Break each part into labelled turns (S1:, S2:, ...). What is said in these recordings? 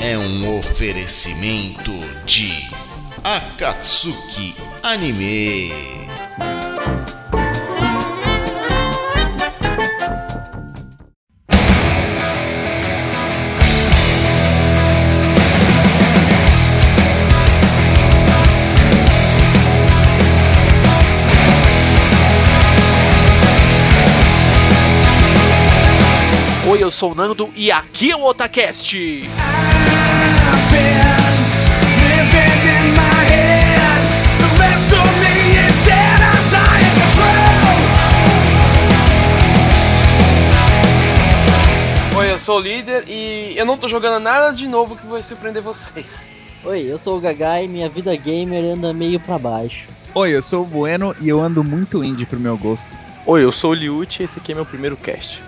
S1: é um oferecimento de Akatsuki Anime.
S2: Oi, eu sou o Nando e aqui é o Otacast.
S3: Oi, eu sou o líder e eu não tô jogando nada de novo que vai surpreender vocês.
S4: Oi, eu sou o Gagai e minha vida gamer anda meio pra baixo.
S5: Oi, eu sou o Bueno e eu ando muito indie pro meu gosto.
S6: Oi, eu sou o Liute e esse aqui é meu primeiro cast.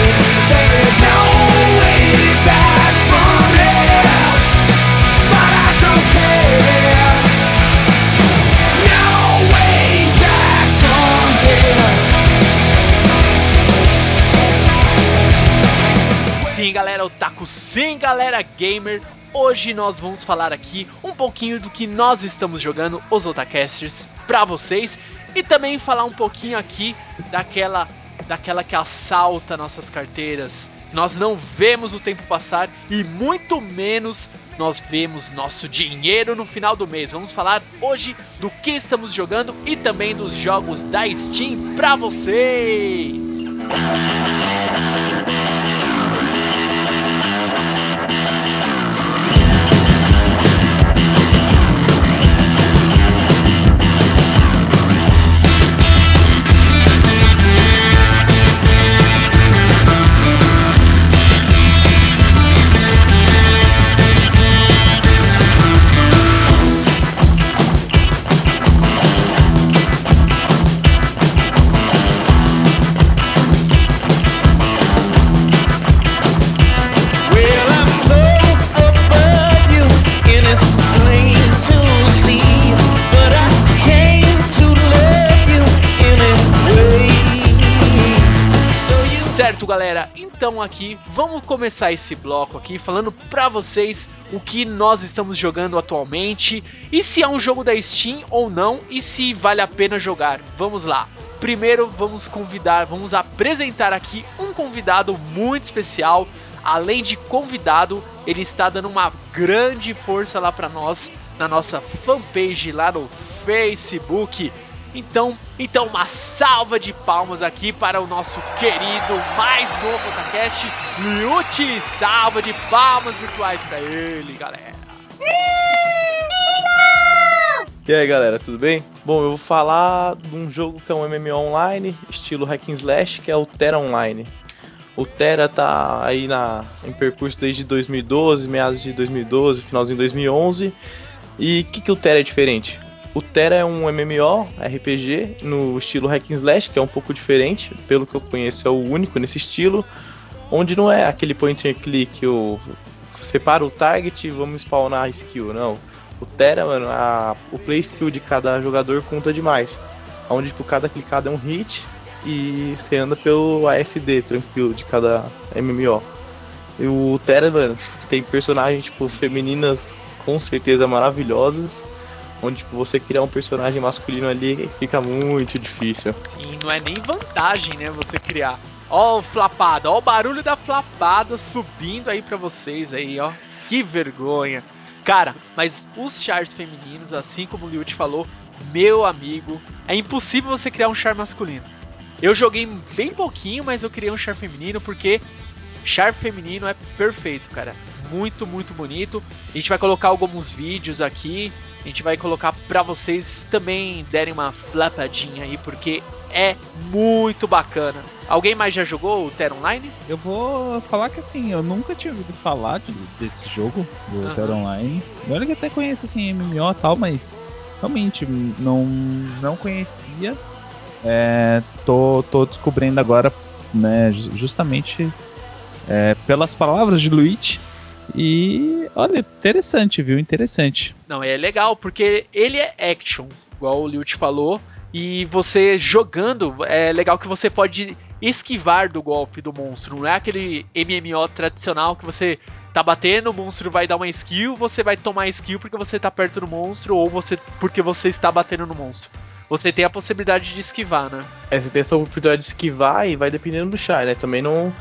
S2: Sim, galera, Otaku, sim, galera gamer. Hoje nós vamos falar aqui um pouquinho do que nós estamos jogando, os Otacasters, pra vocês. E também falar um pouquinho aqui daquela, daquela que assalta nossas carteiras. Nós não vemos o tempo passar e muito menos nós vemos nosso dinheiro no final do mês. Vamos falar hoje do que estamos jogando e também dos jogos da Steam pra vocês. Então aqui, vamos começar esse bloco aqui falando pra vocês o que nós estamos jogando atualmente e se é um jogo da Steam ou não e se vale a pena jogar. Vamos lá. Primeiro, vamos convidar, vamos apresentar aqui um convidado muito especial. Além de convidado, ele está dando uma grande força lá pra nós na nossa fanpage lá no Facebook. Então, então uma salva de palmas aqui para o nosso querido mais novo Otacast, Liuti. Salva de palmas virtuais para ele, galera.
S6: E aí galera, tudo bem? Bom, eu vou falar de um jogo que é um MMO online, estilo Hack and Slash, que é o Terra Online. O Terra tá aí na, em percurso desde 2012, meados de 2012, finalzinho de 2011. E o que, que o Terra é diferente? O Terra é um MMO RPG no estilo Hack and Slash, que é um pouco diferente, pelo que eu conheço é o único nesse estilo, onde não é aquele point and click, o separa o target e vamos spawnar a skill, não. O Terra, mano, a, o play skill de cada jogador conta demais. Onde tipo, cada clicada é um hit e você anda pelo ASD tranquilo de cada MMO. E o Terra, mano, tem personagens tipo femininas com certeza maravilhosas. Onde tipo, você criar um personagem masculino ali fica muito difícil.
S2: Sim, não é nem vantagem, né, você criar. Ó o flapado, ó o barulho da flapada subindo aí pra vocês aí, ó. Que vergonha. Cara, mas os chars femininos, assim como o Liut falou, meu amigo, é impossível você criar um char masculino. Eu joguei bem pouquinho, mas eu criei um char feminino porque Char feminino é perfeito, cara. Muito, muito bonito. A gente vai colocar alguns vídeos aqui. A gente vai colocar pra vocês também derem uma flapadinha aí, porque é muito bacana. Alguém mais já jogou o Terra Online?
S5: Eu vou falar que assim, eu nunca tinha ouvido falar de- desse jogo, do
S2: Aham.
S5: Terra Online. Olha que até conheço assim MMO e tal, mas realmente não, não conhecia. É, tô, tô descobrindo agora, né, ju- justamente é, pelas palavras de Luigi. E olha, interessante, viu? Interessante.
S2: Não, é legal, porque ele é action, igual o Liu te falou. E você jogando, é legal que você pode esquivar do golpe do monstro. Não é aquele MMO tradicional que você tá batendo, o monstro vai dar uma skill, você vai tomar skill porque você tá perto do monstro ou você porque você está batendo no monstro. Você tem a possibilidade de esquivar, né?
S6: É, você tem essa oportunidade de esquivar e vai dependendo do char, né? Também não,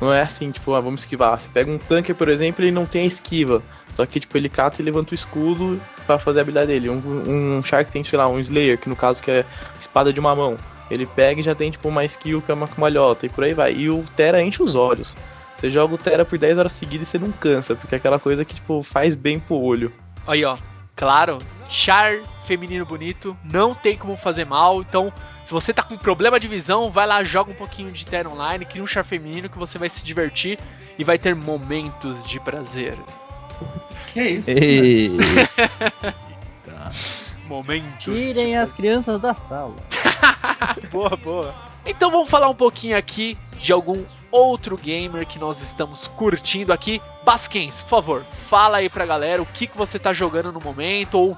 S6: não é assim, tipo, ah, vamos esquivar. Você pega um tanque, por exemplo, ele não tem a esquiva. Só que, tipo, ele cata e levanta o escudo pra fazer a habilidade dele. Um, um que tem, sei lá, um Slayer, que no caso que é espada de uma mão. Ele pega e já tem, tipo, uma skill que é uma cambalhota e por aí vai. E o Terra enche os olhos. Você joga o Terra por 10 horas seguidas e você não cansa, porque é aquela coisa que, tipo, faz bem pro olho.
S2: Aí, ó. Claro, char feminino bonito, não tem como fazer mal. Então, se você tá com problema de visão, vai lá, joga um pouquinho de Terra Online, cria um char feminino que você vai se divertir e vai ter momentos de prazer.
S7: Que isso?
S5: E...
S2: Momentos.
S4: Tirem as crianças da sala.
S2: boa, boa. Então vamos falar um pouquinho aqui de algum outro gamer que nós estamos curtindo aqui. Basquens, por favor, fala aí pra galera o que, que você tá jogando no momento ou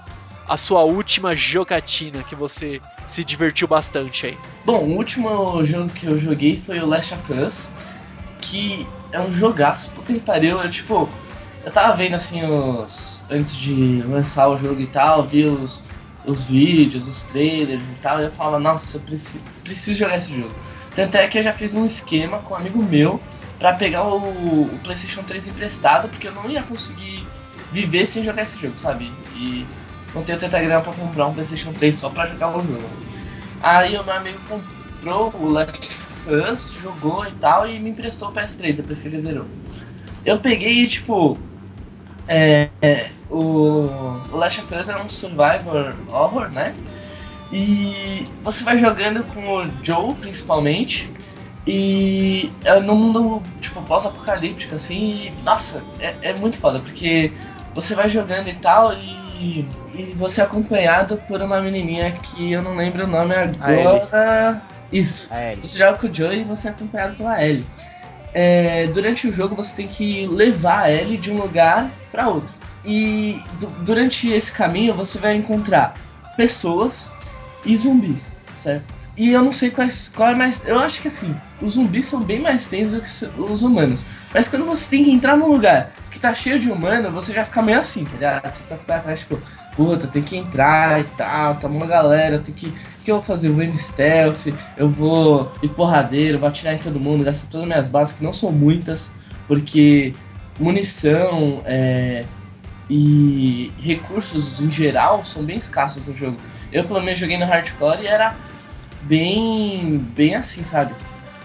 S2: a sua última jogatina que você se divertiu bastante aí.
S7: Bom, o último jogo que eu joguei foi o Last of Us, que é um jogaço, puta que pariu, eu tipo, eu tava vendo assim os. antes de lançar o jogo e tal, vi os, os vídeos, os trailers e tal, e eu falava, nossa, eu preciso, preciso jogar esse jogo. Tanto é que eu já fiz um esquema com um amigo meu pra pegar o, o Playstation 3 emprestado, porque eu não ia conseguir viver sem jogar esse jogo, sabe? E não tenho tanta grana pra comprar um Playstation 3 só pra jogar o jogo. Aí o meu amigo comprou o Last of Us, jogou e tal, e me emprestou o PS3 depois que ele zerou. Eu peguei e tipo. É, é, o, o Last of Us é um survivor horror, né? E você vai jogando com o Joe principalmente. E é num mundo tipo pós-apocalíptico assim, e nossa, é, é muito foda, porque você vai jogando e tal, e, e você é acompanhado por uma menininha que eu não lembro o nome agora. Isso. Você joga com o Joe e você é acompanhado pela Ellie. É, durante o jogo você tem que levar a Ellie de um lugar para outro. E du- durante esse caminho você vai encontrar pessoas e zumbis, certo? E eu não sei quais, qual é mais. Eu acho que assim, os zumbis são bem mais tensos do que os- os humanos. Mas quando você tem que entrar num lugar que tá cheio de humano, você já fica meio assim, tá ligado? Você fica pra trás, tipo, puta, tem que entrar e tal, tá uma galera, tem que. O que eu vou fazer? Eu vou em stealth, eu vou ir porradeiro, vou atirar em todo mundo, gastar todas as minhas bases, que não são muitas, porque munição é, e recursos em geral são bem escassos no jogo. Eu pelo menos joguei no hardcore e era bem. bem assim, sabe?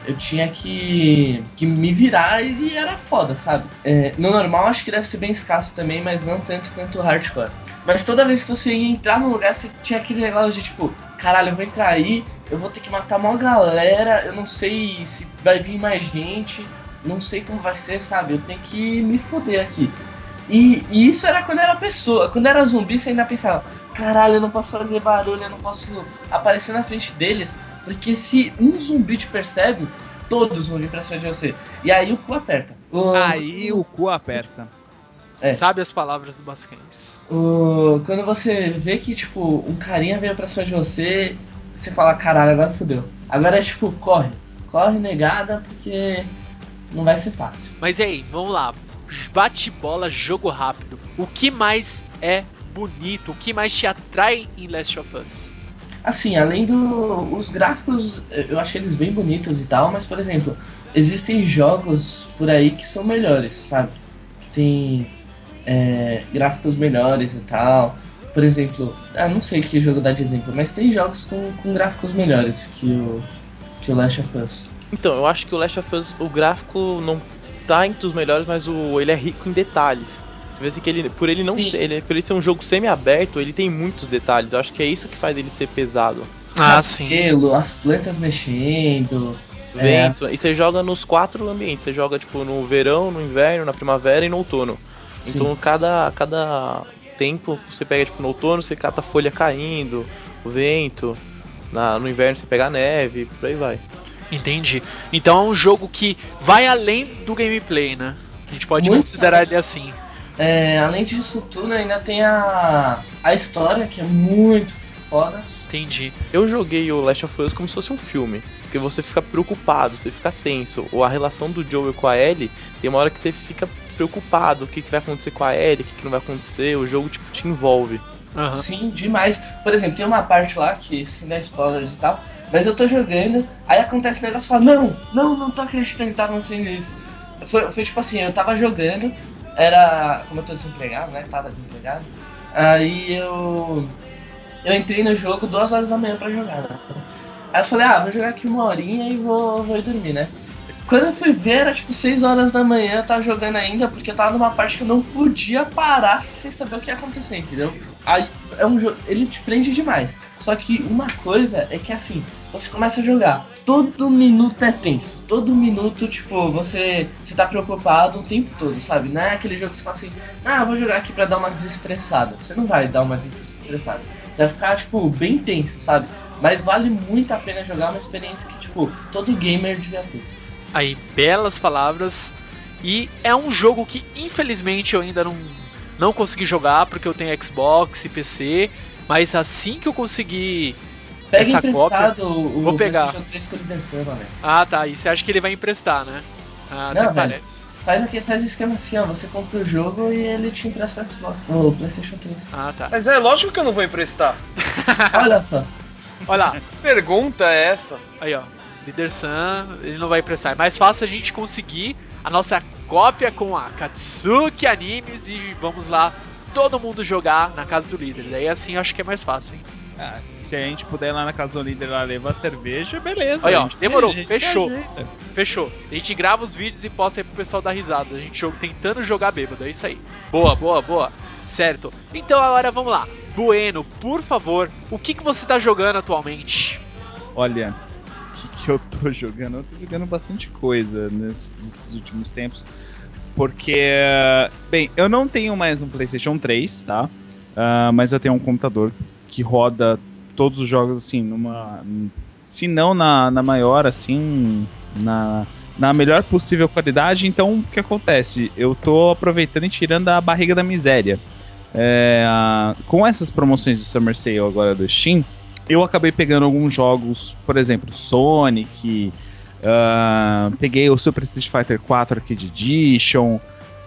S7: Eu tinha que, que me virar e era foda, sabe? É, no normal acho que deve ser bem escasso também, mas não tanto quanto o hardcore. Mas toda vez que você ia entrar num lugar, você tinha aquele negócio de tipo, caralho, eu vou entrar aí, eu vou ter que matar uma galera, eu não sei se vai vir mais gente, não sei como vai ser, sabe? Eu tenho que me foder aqui. E, e isso era quando era pessoa. Quando era zumbi, você ainda pensava, caralho, eu não posso fazer barulho, eu não posso aparecer na frente deles, porque se um zumbi te percebe, todos vão vir pra cima de você. E aí o cu aperta. O,
S5: Aí o cu aperta.
S7: É.
S2: Sabe as palavras do Basquens.
S7: o- quando você vê que, tipo, um carinha veio pra cima de você, você fala, caralho, agora fodeu. Agora é tipo, corre. Corre negada, porque não vai ser fácil.
S2: Mas e aí, vamos lá. Bate bola, jogo rápido. O que mais é bonito? O que mais te atrai em Last of Us?
S7: Assim, além do. Os gráficos, eu achei eles bem bonitos e tal, mas por exemplo, existem jogos por aí que são melhores, sabe? Que tem é, gráficos melhores e tal. Por exemplo, ah, não sei que jogo dá de exemplo, mas tem jogos com, com gráficos melhores que o, que o Last of Us.
S6: Então, eu acho que o Last of Us, o gráfico não tá entre os melhores, mas o, ele é rico em detalhes. Você vê assim que ele, por ele não
S7: Sim.
S6: ser, ele, por ele ser um jogo semi-aberto, ele tem muitos detalhes. Eu acho que é isso que faz ele ser pesado.
S2: Ah, sim.
S7: Cabelo, as plantas mexendo. É.
S6: Vento. E você joga nos quatro ambientes. Você joga tipo no verão, no inverno, na primavera e no outono. Então cada, cada tempo você pega tipo no outono, você cata a folha caindo, o vento. Na, no inverno você pega a neve, por aí vai.
S2: Entendi. Então é um jogo que vai além do gameplay, né? A gente pode
S7: Muito
S2: considerar ele assim.
S7: É, além disso tudo, ainda tem a, a história, que é muito foda.
S2: Entendi.
S6: Eu joguei o Last of Us como se fosse um filme. Porque você fica preocupado, você fica tenso. Ou a relação do Joel com a Ellie, tem uma hora que você fica preocupado. O que, que vai acontecer com a Ellie, o que, que não vai acontecer. O jogo, tipo, te envolve.
S2: Aham.
S7: Sim, demais. Por exemplo, tem uma parte lá que, sem dar spoilers e tal, mas eu tô jogando, aí acontece um negócio e fala, não, não, não tô acreditando que tá acontecendo isso. Foi, foi tipo assim, eu tava jogando, era. Como eu tô desempregado, né? Tava desempregado. Aí eu. Eu entrei no jogo duas horas da manhã pra jogar, né? Aí eu falei, ah, vou jogar aqui uma horinha e vou, vou ir dormir, né? Quando eu fui ver, era tipo 6 horas da manhã, eu tava jogando ainda, porque eu tava numa parte que eu não podia parar sem saber o que ia acontecer, entendeu? Aí é um jogo. Ele te prende demais. Só que uma coisa é que assim, você começa a jogar. Todo minuto é tenso. Todo minuto, tipo, você, você tá preocupado o tempo todo, sabe? Não é aquele jogo que você fala assim, ah, vou jogar aqui pra dar uma desestressada. Você não vai dar uma desestressada. Você vai ficar, tipo, bem tenso, sabe? Mas vale muito a pena jogar uma experiência que, tipo, todo gamer devia ter.
S2: Aí, belas palavras. E é um jogo que infelizmente eu ainda não, não consegui jogar porque eu tenho Xbox e PC. Mas assim que eu conseguir.
S7: Pega
S2: Essa
S7: emprestado o,
S2: Vou pegar.
S7: PlayStation 3 que ele venceu, velho.
S2: Ah tá, e você acha que ele vai emprestar, né? Ah,
S7: Não, velho.
S2: parece.
S7: Faz aqui, faz esquema assim, ó. Você compra o jogo e ele te empresta o Xbox. O PlayStation 3.
S2: Ah tá.
S3: Mas é lógico que eu não vou emprestar.
S7: Olha só.
S2: Olha lá,
S3: Pergunta é essa.
S2: aí ó. Líder Sam, ele não vai emprestar. É mais fácil a gente conseguir a nossa cópia com a Katsuki Animes e vamos lá todo mundo jogar na casa do líder. Daí assim eu acho que é mais fácil, hein?
S5: Ah, se a gente puder ir lá na casa do líder lá levar cerveja, beleza.
S2: Aí, ó,
S5: a gente-
S2: demorou,
S5: a gente
S2: fechou.
S5: ajeita.
S2: Fechou. A gente grava os vídeos e posta aí pro pessoal dar risada. A gente joga, tentando jogar bêbado, é isso aí. Boa, boa, boa. Certo. Então agora vamos lá. Bueno, por favor, o que, que você tá jogando atualmente?
S5: Olha, o que, que eu tô jogando? Eu tô jogando bastante coisa ness- nesses últimos tempos. Porque, bem, eu não tenho mais um PlayStation 3, tá? Ah, mas eu tenho um computador que roda todos os jogos assim, numa. Se não na, na maior, assim, na, na melhor possível qualidade. Então, o que acontece? Eu tô aproveitando e tirando a barriga da miséria. É, com essas promoções de Summer Sale agora do Steam, eu acabei pegando alguns jogos, por exemplo, Sonic, ah, peguei o Super Street Fighter 4 Arcade Edition,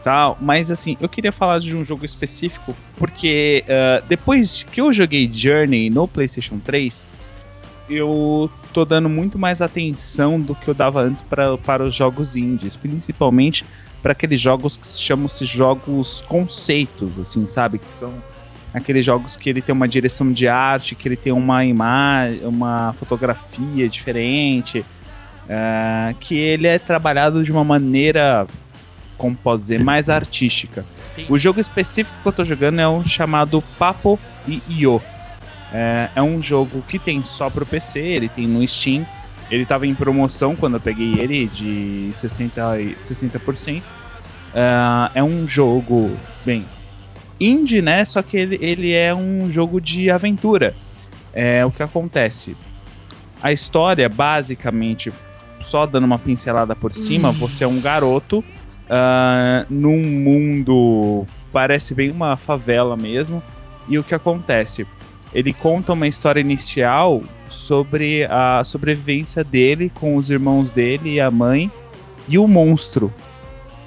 S5: tal. Mas assim, eu queria falar de um jogo específico porque ah, depois que eu joguei Journey no PlayStation 3, eu tô dando muito mais atenção do que eu dava antes pra, para os jogos indies, principalmente para aqueles jogos que se chamam-se jogos conceitos, assim, sabe? Que são aqueles jogos que ele tem uma direção de arte, que ele tem uma imagem, uma fotografia diferente, ah, que ele é trabalhado de uma maneira, como posso dizer, mais artística. O jogo específico que eu tô jogando é um chamado Papo e Io. É, é um jogo que tem só pro PC, ele tem no Steam. Ele tava em promoção quando eu peguei ele de 60, e- 60%. Ah, é um jogo, bem, indie, né? Só que ele, ele é um jogo de aventura. É o que acontece. A história, basicamente, só dando uma pincelada por cima, você é um garoto ah, num mundo parece bem uma favela mesmo. E o que acontece? Ele conta uma história inicial sobre a sobrevivência dele com os irmãos dele e a mãe e o monstro.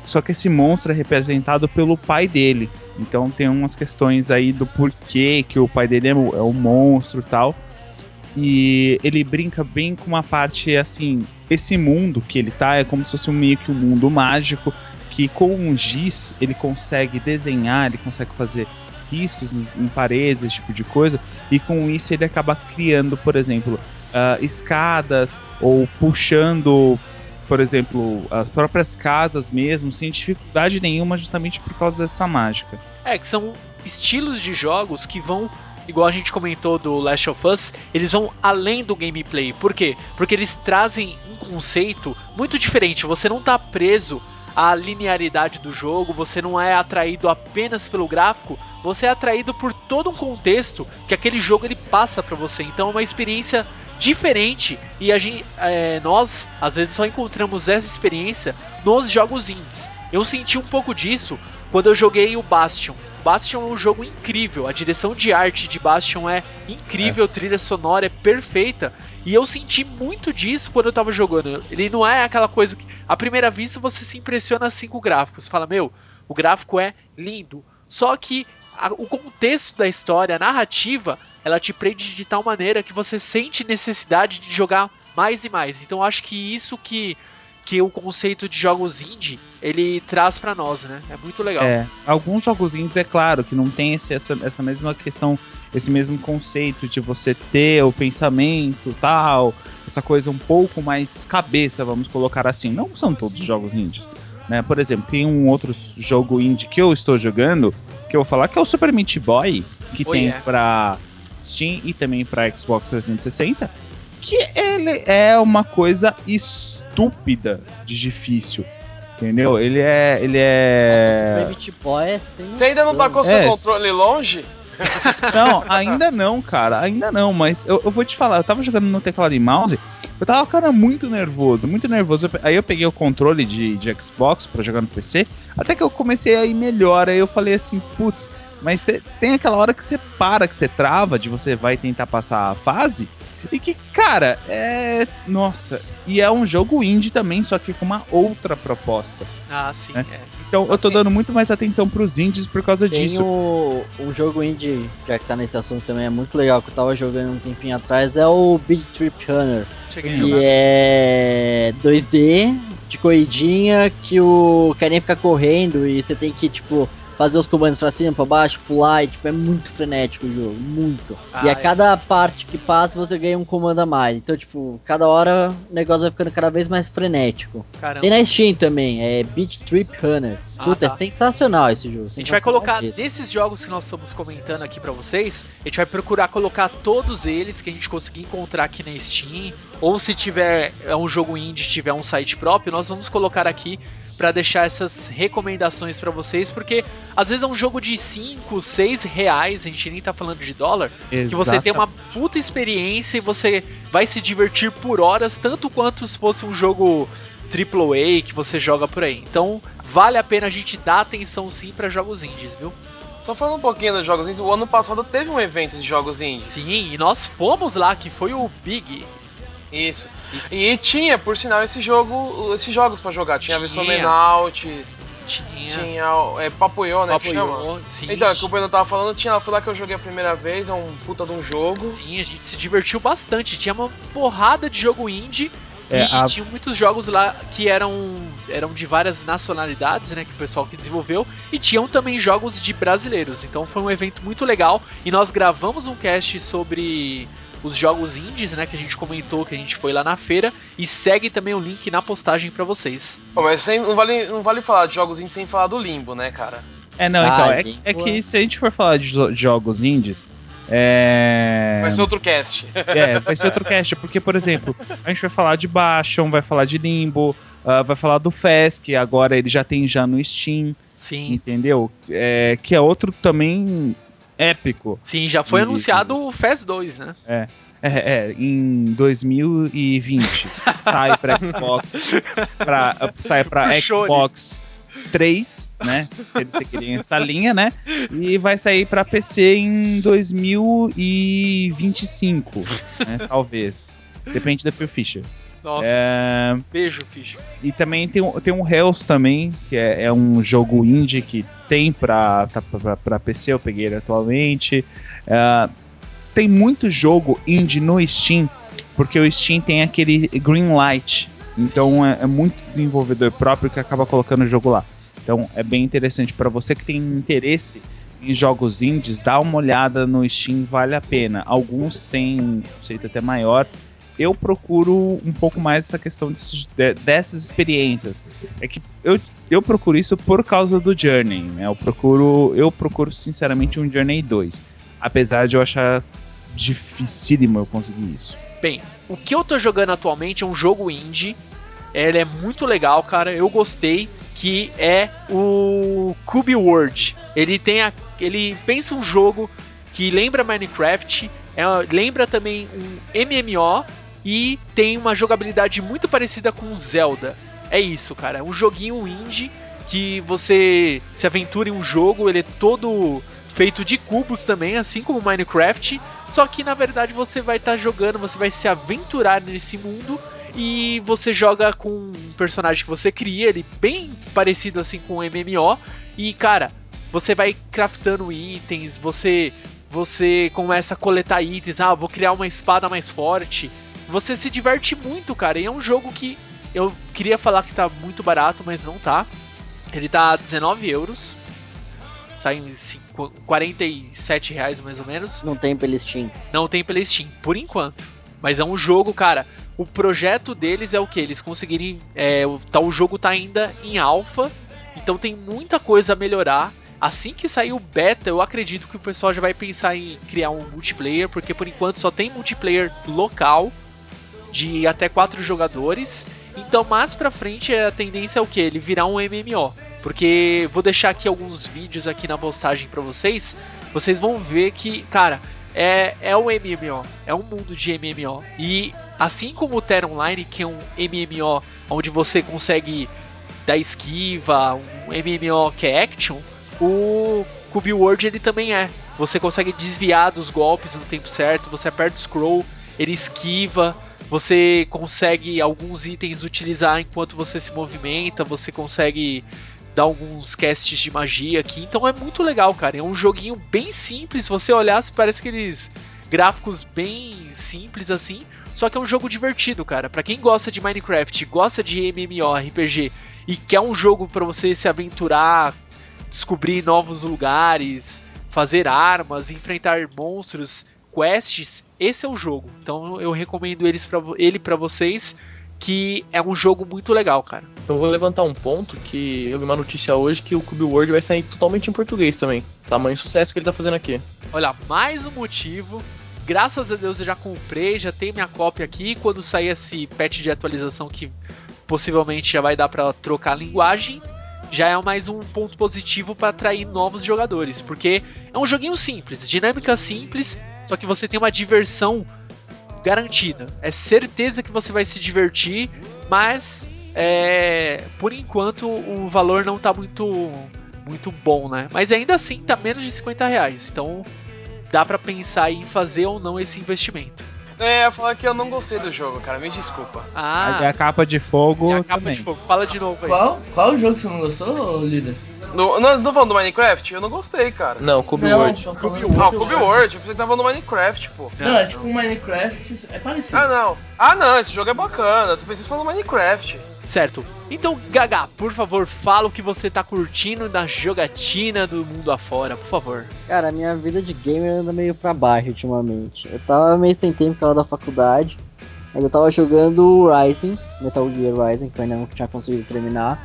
S5: Só que esse monstro é representado pelo pai dele. Então tem umas questões aí do porquê que o pai dele é o, é monstro tal. E ele brinca bem com uma parte assim. Esse mundo que ele tá é como se fosse um meio que um mundo mágico. Que com um giz ele consegue desenhar, ele consegue fazer riscos em- paredes, esse tipo de coisa. E com isso ele acaba criando, por exemplo, ah, escadas ou puxando por exemplo, as próprias casas mesmo, sem dificuldade nenhuma, justamente por causa dessa mágica.
S2: É, que são estilos de jogos que vão, igual a gente comentou do Last of Us, eles vão além do gameplay. Por quê? Porque eles trazem um conceito muito diferente. Você não tá preso à linearidade do jogo, você não é atraído apenas pelo gráfico, você é atraído por todo um contexto que aquele jogo ele passa para você. Então é uma experiência diferente e a gente, é, nós às vezes só encontramos essa experiência nos jogos indies. Eu senti um pouco disso quando eu joguei o Bastion. Bastion é um jogo incrível, a direção de arte de Bastion é incrível, a trilha sonora é perfeita. E eu senti muito disso quando eu tava jogando. Ele não é aquela coisa que, à primeira vista, você se impressiona assim com o gráfico. Você fala, meu, o gráfico é lindo. Só que a- o contexto da história, a narrativa, ela te prende de tal maneira que você sente necessidade de jogar mais e mais. Então eu acho que isso que, que o conceito de jogos indie ele traz pra nós, né? É muito legal.
S5: É, alguns jogos indies, é claro, que não tem esse- essa, essa mesma questão, esse mesmo conceito de você ter o pensamento tal, essa coisa um pouco mais cabeça, vamos colocar assim. Não são todos os jogos indies. Né? Por exemplo, tem um outro jogo indie que eu estou jogando, que eu vou falar, que é o Super Meat Boy, que
S2: Oh,
S5: tem
S2: yeah.
S5: pra Steam e também pra Xbox 360, que ele é uma coisa estúpida de difícil. Entendeu? Ele é. Ele
S4: Nossa,
S5: é.
S4: Super Meat Boy é sem
S3: Você ainda não
S4: noção.
S3: tacou seu
S5: É.
S3: controle longe?
S5: Não, ainda não, cara. Ainda não, mas eu, eu vou te falar, eu tava jogando no teclado e mouse, eu tava, cara, muito nervoso, muito nervoso. Aí eu peguei o controle de, de Xbox pra jogar no PC, até que eu comecei a ir melhor. Aí eu falei assim, putz, mas te- tem aquela hora que você para, que você trava, de você vai tentar passar a fase, e que, cara, é. Nossa, e é um jogo indie também, só que com uma outra proposta.
S2: Ah, sim.
S5: É.
S2: é.
S5: Então eu tô
S3: Assim.
S5: dando muito mais atenção pros indies por causa
S4: Tem
S5: disso.
S4: o, um jogo indie, já que tá nesse assunto também, é muito legal, que eu tava jogando um tempinho atrás, é o Big Trip Runner.
S2: Cheguei
S4: Que é 2D, de corridinha, que o carinha fica correndo e você tem que, tipo, fazer os comandos pra cima, pra baixo, pular, e tipo, é muito frenético o jogo, muito.
S2: Ah,
S4: e a
S2: é.
S4: cada parte que passa você ganha um comando a mais. Então, tipo, cada hora o negócio vai ficando cada vez mais frenético.
S2: Caramba.
S4: Tem na Steam também, é Beat Trip Runner.
S2: Ah,
S4: Puta,
S2: tá.
S4: é sensacional esse jogo.
S2: A gente vai
S4: sensacional
S2: colocar
S4: mesmo.
S2: desses jogos que nós estamos comentando aqui pra vocês, a gente vai procurar colocar todos eles que a gente conseguir encontrar aqui na Steam, ou se tiver é um jogo indie, tiver um site próprio, nós vamos colocar aqui pra deixar essas recomendações pra vocês, porque às vezes é um jogo de 5, 6 reais, a gente nem tá falando de dólar, que você tem uma puta experiência e você vai se divertir por horas, tanto quanto se fosse um jogo AAA que você joga por aí. Então, vale a pena a gente dar atenção sim pra jogos indies, viu?
S3: Só falando um pouquinho dos jogos indies, o ano passado teve um evento de jogos indies.
S2: Sim, e nós fomos lá, que foi o Big.
S3: Isso. E tinha, por sinal, esse jogo, esses jogos pra jogar. Tinha a versão
S2: Tinha.
S3: Menauts,
S2: Tinha.
S3: tinha o- é, Papuyo, né? que chama?
S2: Sim,
S3: Então, é que o Bruno tava falando, tinha, foi lá que eu joguei a primeira vez, é um puta de um jogo.
S2: sim, a gente se divertiu bastante. Tinha uma porrada de jogo indie.
S5: É,
S2: e
S5: a-
S2: tinha muitos jogos lá que eram, eram de várias nacionalidades, né? Que o pessoal que desenvolveu. E tinham também jogos de brasileiros. Então foi um evento muito legal. E nós gravamos um cast sobre os jogos indies, né? Que a gente comentou que a gente foi lá na feira. E segue também o link na postagem pra vocês.
S3: Pô, mas sem, não, vale, não vale falar de jogos indies sem falar do Limbo, né, cara?
S5: É, não,
S4: Ah,
S5: então, é,
S4: Limbo
S5: é que
S4: é-
S5: se a gente for falar de jo- jogos indies, é...
S3: Vai ser outro cast.
S5: É, vai ser outro cast, porque, por exemplo, a gente vai falar de Bastion, vai falar de Limbo, ah, vai falar do Fez, que agora ele já tem já no Steam,
S2: Sim.
S5: entendeu? É, que é outro também épico.
S2: Sim, já foi
S5: E-
S2: anunciado o FES 2, né?
S5: É, é, em 2020 sai pra Xbox, pra, sai pra
S2: Puxou
S5: Xbox 3, né? Se eles seguirem essa linha, né? E vai sair pra PC em 2025, né? Talvez. Depende da Phil Fisher.
S2: Nossa,
S5: É,
S2: beijo, Ficha.
S5: e também tem, tem um Hells também, que é, é um jogo indie que tem pra, tá pra, pra PC, eu peguei ele atualmente. É, tem muito jogo indie no Steam, porque o Steam tem aquele green light. Então é, é muito desenvolvedor próprio que acaba colocando o jogo lá. Então é bem interessante para você que tem interesse em jogos indies, dá uma olhada no Steam, vale a pena. Alguns têm um conceito até maior eu procuro um pouco mais essa questão dessas experiências. É que eu, eu procuro isso por causa do Journey, né? Eu procuro, eu procuro sinceramente um Journey 2. Apesar de eu achar dificílimo eu conseguir isso.
S2: Bem, o que eu tô jogando atualmente é um jogo indie. Ele é muito legal, cara. Eu gostei. Que é o Cube World. Ele tem a, ele pensa um jogo que lembra Minecraft, é, lembra também um MMO e tem uma jogabilidade muito parecida com Zelda. É isso, cara. É um joguinho indie que você se aventura em um jogo. Ele é todo feito de cubos também, assim como Minecraft. Só que na verdade você vai estar jogando, você vai se aventurar nesse mundo e você joga com um personagem que você cria, ele bem parecido assim com o MMO. E cara, você vai craftando itens, você você começa a coletar itens, ah, vou criar uma espada mais forte. Você se diverte muito, cara. E é um jogo que eu queria falar que tá muito barato, mas não tá. Ele tá a 19 euros. Sai em cinco- 47 reais mais ou menos.
S4: Não tem pelo Steam.
S2: Não tem pela Steam, por enquanto. Mas é um jogo, cara. O projeto deles é o que? Eles conseguirem. É, o, tá, o jogo tá ainda em alfa. Então tem muita coisa a melhorar. Assim que sair o beta, eu acredito que o pessoal já vai pensar em criar um multiplayer. Porque por enquanto só tem multiplayer local. De até quatro jogadores. Então mais pra frente a tendência é o que? Ele virar um MMO. Porque vou deixar aqui alguns vídeos aqui na postagem pra vocês. Vocês vão ver que, cara, é, é um MMO, é um mundo de MMO. E assim como o Terra Online, que é um MMO onde você consegue dar esquiva, um MMO que é action, o Cube World ele também é. Você consegue desviar dos golpes no tempo certo, você aperta o scroll, ele esquiva, você consegue alguns itens utilizar enquanto você se movimenta, você consegue dar alguns casts de magia aqui. Então é muito legal, cara. É um joguinho bem simples. Se você olhar, parece aqueles gráficos bem simples assim. Só que é um jogo divertido, cara. Pra quem gosta de Minecraft, gosta de MMORPG e quer um jogo pra você se aventurar, descobrir novos lugares, fazer armas, enfrentar monstros, quests, esse é o jogo. Então eu recomendo eles pra, ele pra vocês, que é um jogo muito legal, cara.
S6: Eu vou levantar um ponto que eu vi uma notícia hoje que o Cube World vai sair totalmente em português também. Tamanho sucesso que ele tá fazendo aqui.
S2: Olha, mais um motivo. Graças a Deus eu já comprei, já tenho minha cópia aqui. Quando sair esse patch de atualização que possivelmente já vai dar pra trocar a linguagem, já é mais um ponto positivo pra atrair novos jogadores, porque é um joguinho simples, dinâmica simples, só que você tem uma diversão garantida. É certeza que você vai se divertir, mas é, por enquanto o valor não tá muito muito bom, né? Mas ainda assim tá menos de 50 reais, então dá pra pensar em fazer ou não esse investimento.
S3: É, eu ia falar que eu não gostei do jogo, cara, me desculpa.
S2: Ah,
S5: Aí a capa de fogo
S2: e a capa
S5: também.
S2: de fogo. Fala de novo aí.
S7: Qual, qual jogo que você não gostou, líder?
S3: No, não, não falando do Minecraft? Eu não gostei, cara.
S6: Não, Cube
S7: Não,
S6: World.
S7: tô
S2: Cube
S7: falando
S3: Ah,
S7: do
S3: o Cube World, eu pensei que tava no Minecraft, pô.
S7: Não, é tipo um Minecraft, é parecido.
S3: Ah, não. Ah, não, esse jogo é bacana. Tu que falando Minecraft.
S2: Certo. Então, Gaga, por favor, fala o que você tá curtindo da jogatina do mundo afora, por favor.
S4: Cara, a minha vida de gamer anda meio pra baixo ultimamente. Eu tava meio sem tempo por causa da faculdade. Mas eu tava jogando o Rising, Metal Gear Rising, que eu ainda não tinha conseguido terminar.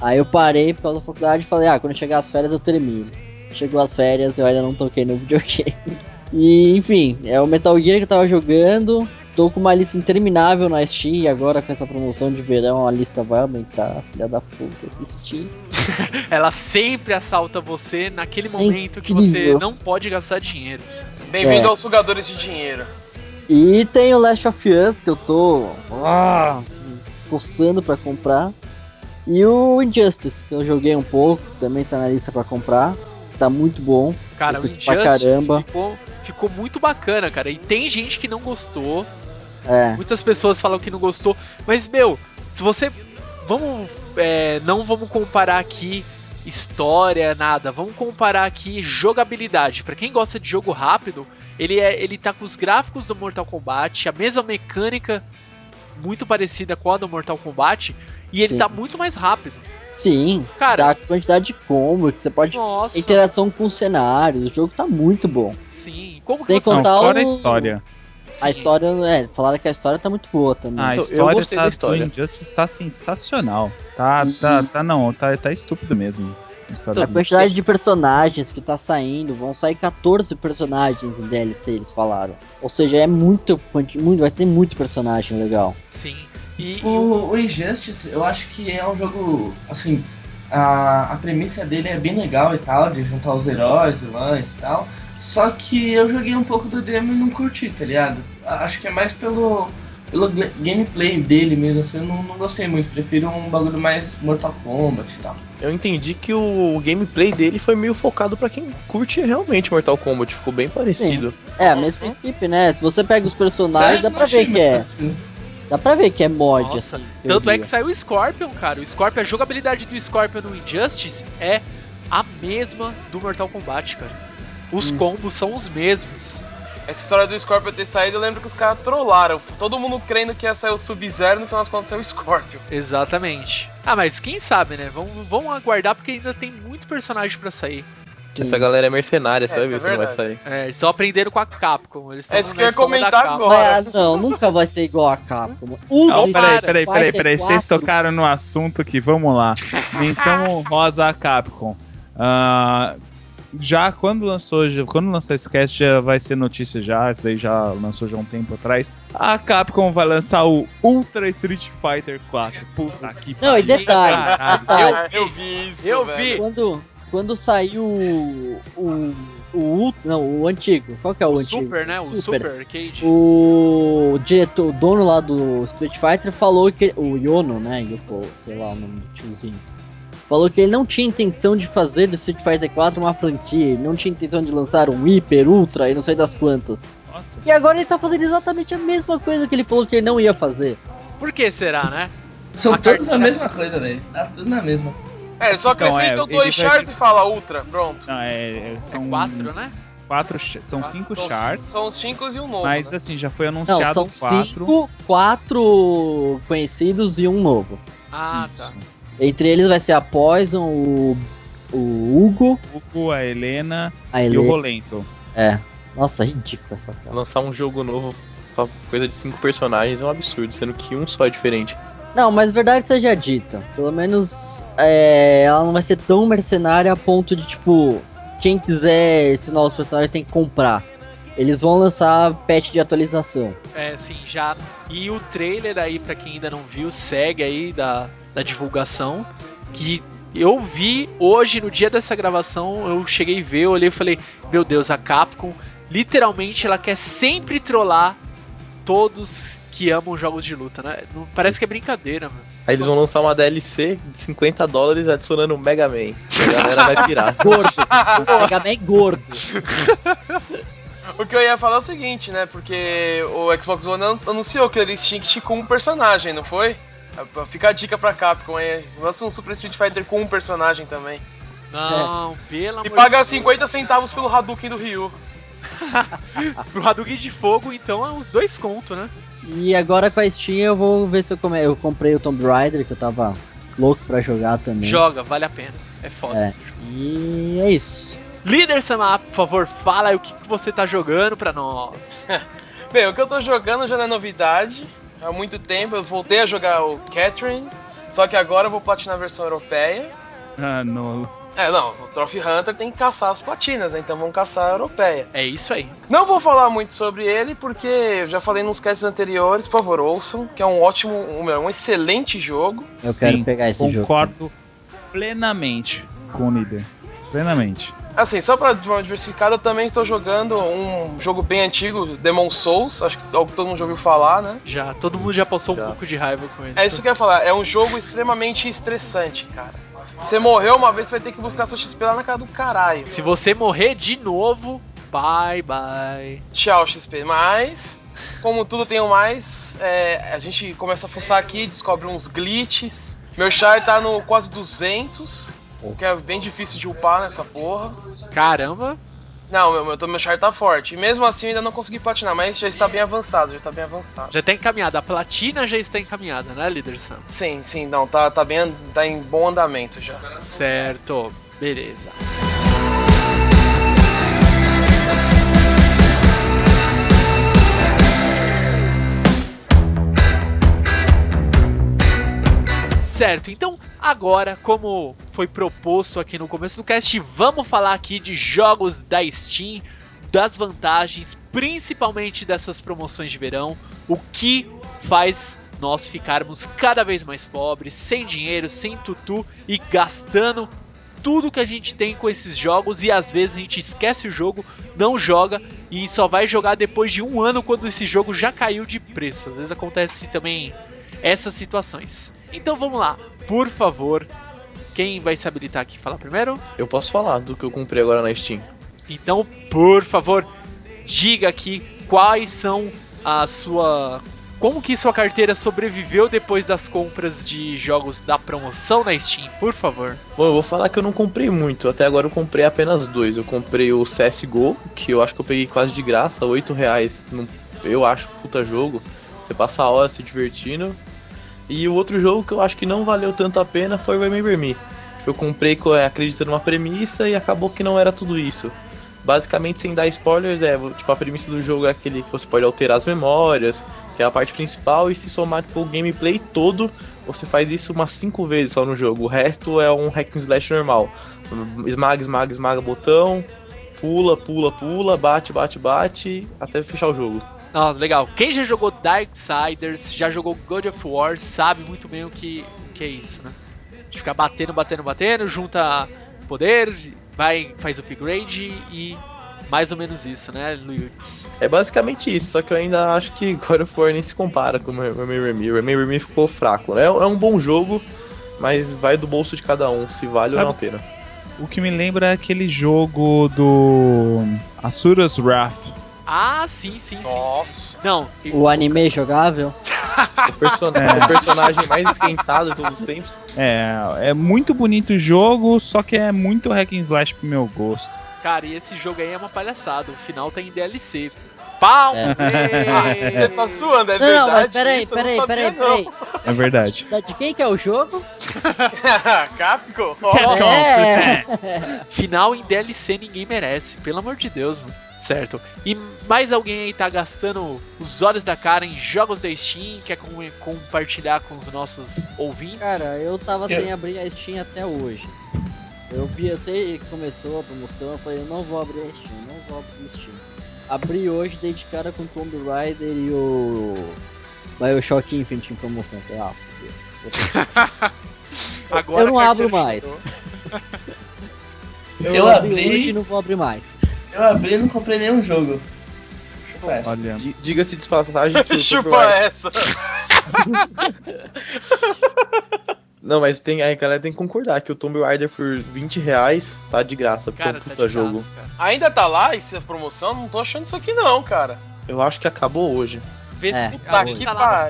S4: Aí eu parei por causa da faculdade e falei, ah, quando chegar as férias eu termino. Chegou as férias, eu ainda não toquei no videogame. E enfim, é o Metal Gear que eu tava jogando. Tô com uma lista interminável na Steam e agora com essa promoção de verão a lista vai aumentar. Filha da puta, assistir.
S2: Ela sempre assalta você naquele momento que você
S4: É
S2: não pode gastar dinheiro.
S3: Bem-vindo
S4: É.
S3: aos sugadores de dinheiro.
S4: E tem o Last of Us que eu tô ah, coçando pra comprar. E o Injustice, que eu joguei um pouco, também tá na lista pra comprar. Tá muito bom.
S2: Cara, o Injustice
S4: caramba.
S2: ficou, ficou muito bacana, cara. E tem gente que não gostou.
S4: É,
S2: Muitas pessoas falam que não gostou. Mas, meu, se você. Vamos. é, não vamos comparar aqui história, nada. Vamos comparar aqui jogabilidade. Pra quem gosta de jogo rápido, ele, é, ele tá com os gráficos do Mortal Kombat, a mesma mecânica muito parecida com a do Mortal Kombat. E ele
S4: Sim.
S2: tá muito mais rápido.
S4: sim.
S2: Cara,
S4: Dá a quantidade de combo que você pode.
S2: nossa.
S4: Interação com cenários. O jogo tá muito bom.
S2: Sim. Como que
S4: Sem
S2: você
S5: Não,
S4: contar
S5: fora a
S4: o-
S5: história.
S4: A história, é, falaram que a história tá muito boa também.
S5: A
S6: Então, eu
S5: história,
S6: gostei
S5: tá,
S6: da história.
S5: do Injustice tá sensacional. Tá,
S4: E-
S5: tá, tá não, tá, tá estúpido mesmo. A história
S4: a
S5: do-
S4: quantidade de personagens que tá saindo, vão sair 14 personagens em DLC, eles falaram. Ou seja, é muito, muito vai ter muito personagem legal.
S2: Sim. E, e
S7: O, o Injustice, eu acho que é um jogo, assim, a, a premissa dele é bem legal e tal, de juntar os heróis, vilões e tal. Só que eu joguei um pouco do demo e não curti, tá ligado? Acho que é mais pelo, pelo gameplay dele mesmo, assim, eu não, não gostei muito. Prefiro um bagulho mais Mortal Kombat e tal.
S6: Eu entendi que o gameplay dele foi meio focado pra quem curte realmente Mortal Kombat, ficou bem parecido.
S4: É, a mesma equipe, né? Se você pega os personagens,
S7: Sério?
S4: dá pra ver que é.
S7: assim.
S4: Dá pra ver que é mod,
S2: Nossa,
S4: assim.
S2: tanto é que saiu o Scorpion, cara. O Scorpion, a jogabilidade do Scorpion no Injustice é a mesma do Mortal Kombat, cara. Os
S4: Hum.
S2: combos são os mesmos.
S3: Essa história do Scorpion ter saído, eu lembro que os caras trollaram. Todo mundo crendo que ia sair o Sub-Zero, no final das contas saiu o Scorpion.
S2: Exatamente. Ah, mas quem sabe, né? Vamos, vamos aguardar porque ainda tem muito personagem pra sair.
S4: Sim.
S6: Essa galera é mercenária, você
S3: É, isso é
S6: não vai sair.
S2: É, eles só aprenderam com a Capcom. Eles
S3: É isso que eu ia comentar agora.
S4: Ah, não, nunca vai ser igual a Capcom.
S5: Não,
S4: Ultra
S5: peraí,
S2: para.
S5: peraí, peraí, peraí.
S4: Fighter
S5: Vocês
S4: 4.
S5: tocaram no assunto que vamos lá. Menção honrosa a Capcom. Ah, já quando lançou, já- quando lançar esse cast já vai ser notícia já, isso aí já lançou já um tempo atrás. A Capcom vai lançar o Ultra Street Fighter 4. Puta que
S4: Não, e detalhe,
S3: eu vi isso,
S2: Eu
S3: velho.
S2: vi.
S4: Quando, quando saiu o, o, o, não, o antigo, qual que é o,
S2: O
S4: antigo?
S2: Super, né? O Super, Arcade.
S4: O diretor, o dono lá do Street Fighter falou que. O Yono, né? Yoko, sei lá o nome do tiozinho. Falou que ele não tinha intenção de fazer do Street Fighter 4 uma franquia, ele não tinha intenção de lançar um Hyper, Ultra e não sei das quantas.
S5: Nossa.
S4: E agora ele tá fazendo exatamente a mesma coisa que ele falou que ele não ia fazer.
S2: Por que será, né?
S7: São
S2: A
S7: todos
S2: carta-
S7: a mesma coisa, velho. Tá tudo na mesma.
S3: É, só
S5: Então,
S3: acrescenta
S5: é,
S3: dois
S5: vai
S3: chars
S5: vir-
S3: e fala Ultra, pronto.
S5: Não, é, é- são
S2: São quatro, né?
S5: quatro são cinco
S3: São-
S5: chars.
S3: São os cinco e um novo.
S5: Mas
S3: né?
S5: assim, já foi
S4: Não,
S5: anunciado
S4: são
S5: quatro.
S4: cinco, quatro conhecidos e um novo.
S2: Ah, tá.
S5: Isso.
S4: Entre eles vai ser a Poison, o, o Hugo,
S5: O Hugo, a Helena
S4: a
S5: e o. Rolento.
S4: É. Nossa, ridícula essa cara.
S6: Lançar um jogo novo com a coisa de cinco personagens é um absurdo, sendo que um só é diferente.
S4: Não, mas verdade seja dita. Pelo menos é, ela não vai ser tão mercenária a ponto de, tipo, quem quiser esses novos personagens tem que comprar. Eles vão lançar patch de atualização.
S2: É, sim, já. E o trailer aí, pra quem ainda não viu, segue aí da, da divulgação. Que eu vi hoje, no dia dessa gravação, eu cheguei a ver, olhei e falei: Meu Deus, a Capcom, literalmente, ela quer sempre trollar todos que amam jogos de luta, né? Não, parece que é brincadeira, mano.
S6: Aí eles vão lançar uma DLC de 50 dólares adicionando o Mega Man. A galera vai pirar.
S4: Gordo. o Mega Man gordo.
S3: O que eu ia falar é o seguinte, né? Porque o Xbox One an- anunciou que eles tinham que ir com um personagem, não foi? Fica a dica pra Capcom aí. Lança um Super Street Fighter com um personagem também.
S2: Não, pelo amor
S3: E paga
S2: de Deus.
S3: 50 centavos pelo Hadouken do Ryu.
S2: Pro Hadouken de fogo, então é uns dois contos, né?
S4: E agora com a Steam eu vou ver se eu, come... eu comprei o Tomb Raider, que eu tava louco pra jogar também.
S2: Joga, vale a pena. É foda
S4: É.
S2: esse jogo.
S4: E é isso.
S2: Líder Samar, por favor, fala aí o que, que você tá jogando pra nós.
S3: Bem, o que eu tô jogando já não é novidade. Há muito tempo eu voltei a jogar o Catherine. Só que agora eu vou platinar a versão europeia.
S5: Ah, no...
S3: É, não, o Trophy Hunter tem que caçar as platinas, né? Então vamos caçar a europeia.
S2: É isso aí.
S3: Não vou falar muito sobre ele, porque eu já falei nos casts anteriores, por favor, ouçam, que é um ótimo, um, um excelente jogo.
S4: Eu
S5: Sim,
S4: quero pegar esse jogo.
S5: Concordo plenamente com o líder. Plenamente.
S3: Assim, só pra dar uma diversificada, eu também estou jogando um jogo bem antigo, Demon Souls, acho que todo mundo já ouviu falar, né?
S2: Já, todo mundo já passou
S6: Já.
S2: um pouco de raiva com ele.
S3: É isso que eu ia falar, é um jogo extremamente estressante, cara. Você morreu uma vez, você vai ter que buscar seu XP lá na casa do caralho.
S2: Se você morrer de novo, bye bye.
S3: Tchau, XP. Mas, como tudo tem um mais, é, a gente começa a fuçar aqui, descobre uns glitches. Meu char tá no quase 200, que é bem difícil de upar nessa porra.
S2: Caramba.
S3: Não, meu, meu, meu char tá forte. E mesmo assim eu ainda não consegui platinar, mas já está bem avançado, já está bem avançado.
S2: Já tá encaminhada. A platina já está encaminhada, né, líder Sam?
S3: Sim, sim, não, tá, tá bem, tá em bom andamento já.
S2: Certo. Beleza. Certo, então agora, como foi proposto aqui no começo do cast, vamos falar aqui de jogos da Steam, das vantagens, principalmente dessas promoções de verão, o que faz nós ficarmos cada vez mais pobres, sem dinheiro, sem tutu e gastando tudo que a gente tem com esses jogos e às vezes a gente esquece o jogo, não joga e só vai jogar depois de um ano quando esse jogo já caiu de preço. Às vezes acontece também essas situações. Então vamos lá, por favor, quem vai se habilitar aqui falar primeiro?
S6: Eu posso falar do que eu comprei agora na Steam.
S2: Então, por favor, diga aqui quais são a sua. Como que sua carteira sobreviveu depois das compras de jogos da promoção na Steam, por favor.
S6: Bom, eu vou falar que eu não comprei muito. Até agora eu comprei apenas dois. Eu comprei o CSGO, que eu acho que eu peguei quase de graça, 8 reais. Eu acho puta jogo. Você passa a hora se divertindo. E o outro jogo que eu acho que não valeu tanto a pena foi Remember Me. Eu comprei co- é, acreditando numa premissa e acabou que não era tudo isso. Basicamente, sem dar spoilers, é tipo a premissa do jogo é aquele que você pode alterar as memórias, que é a parte principal, e se somar tipo, o gameplay todo, você faz isso umas 5 vezes só no jogo. O resto é um hack and slash normal. Esmaga, esmaga, esmaga botão, pula, pula, pula, bate, bate, bate, até fechar o jogo.
S2: Ah, legal. Quem já jogou Darksiders, já jogou God of War, sabe muito bem o que, o que é isso, né? De ficar batendo, batendo, batendo, junta poder, vai, faz upgrade e mais ou menos isso, né, Luiz?
S6: É basicamente isso, só que eu ainda acho que God of War nem se compara com o Remember Me. O Remember Me ficou fraco, né? É um bom jogo, mas vai do bolso de cada um, se vale ou
S5: Sabe-
S6: não a pena.
S5: O que me lembra é aquele jogo do Asura's Wrath.
S2: Ah, sim, sim, sim.
S3: Nossa.
S2: Não,
S4: O anime jogável.
S6: O, perso- o personagem mais esquentado de todos os tempos.
S5: É, é muito bonito o jogo, só que é muito hack and slash pro meu gosto.
S2: cara, e esse jogo aí é uma palhaçada. O final tá em DLC. Pau!
S4: É.
S3: Ah, você tá zoando, é
S4: Não,
S3: verdade?
S4: não, mas peraí,
S3: isso?
S4: Peraí,
S3: sabia,
S4: peraí, peraí.
S5: É verdade.
S4: Da- De quem que é o jogo?
S3: Capcom?
S5: Capcom.
S4: É.
S2: Final em DLC ninguém merece, pelo amor de Deus, mano. Certo. E mais alguém aí tá gastando os olhos da cara em jogos da Steam, quer com- compartilhar com os nossos ouvintes?
S4: Cara, eu tava
S7: Eu-
S4: sem abrir a Steam até hoje. Eu vi, eu sei que começou a promoção, eu falei, eu não vou abrir a Steam, eu não vou abrir a Steam. Abri hoje, dei de cara com o Tomb Raider e o Bioshock Infinite em promoção. Falei, ah.
S2: Agora
S4: eu não abro mais. Eu,
S7: Eu
S4: abri,
S7: abri-
S4: hoje e não vou abrir mais.
S7: Eu abri e não comprei nenhum jogo. Chupa essa.
S5: Olha.
S6: Di- Diga-se de passagem que o
S3: Chupa
S6: Raider-
S3: essa.
S6: Não, mas tem, a galera tem que concordar que o Tomb Raider por 20 reais tá de graça, porque é
S2: Cara,
S6: um
S2: tá
S6: puta
S2: de
S6: jogo.
S2: graça, cara.
S3: Ainda tá lá essa promoção? Não tô achando isso aqui não, cara.
S6: Eu acho que acabou hoje.
S2: Vê
S4: É,
S2: se
S3: que
S2: se tá lá no
S3: pariu.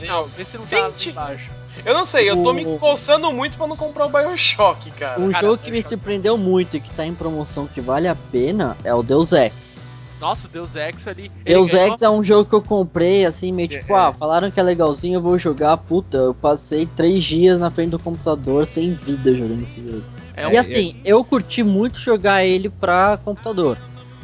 S2: final, Vê se não tá lá
S3: 20.
S2: embaixo.
S3: Eu não sei, eu tô me
S4: O-
S3: coçando muito pra não comprar o Bioshock, cara.
S4: Um
S2: cara,
S4: jogo que me surpreendeu muito e que tá em promoção que vale a pena é o Deus Ex.
S2: Nossa, o Deus Ex ali.
S4: Deus Ex é um jogo que eu comprei, assim, meio tipo,
S2: É.
S4: ah, falaram que é legalzinho, eu vou jogar, puta, eu passei três dias na frente do computador sem vida jogando esse jogo.
S2: É
S4: E assim, eu curti muito jogar ele pra computador.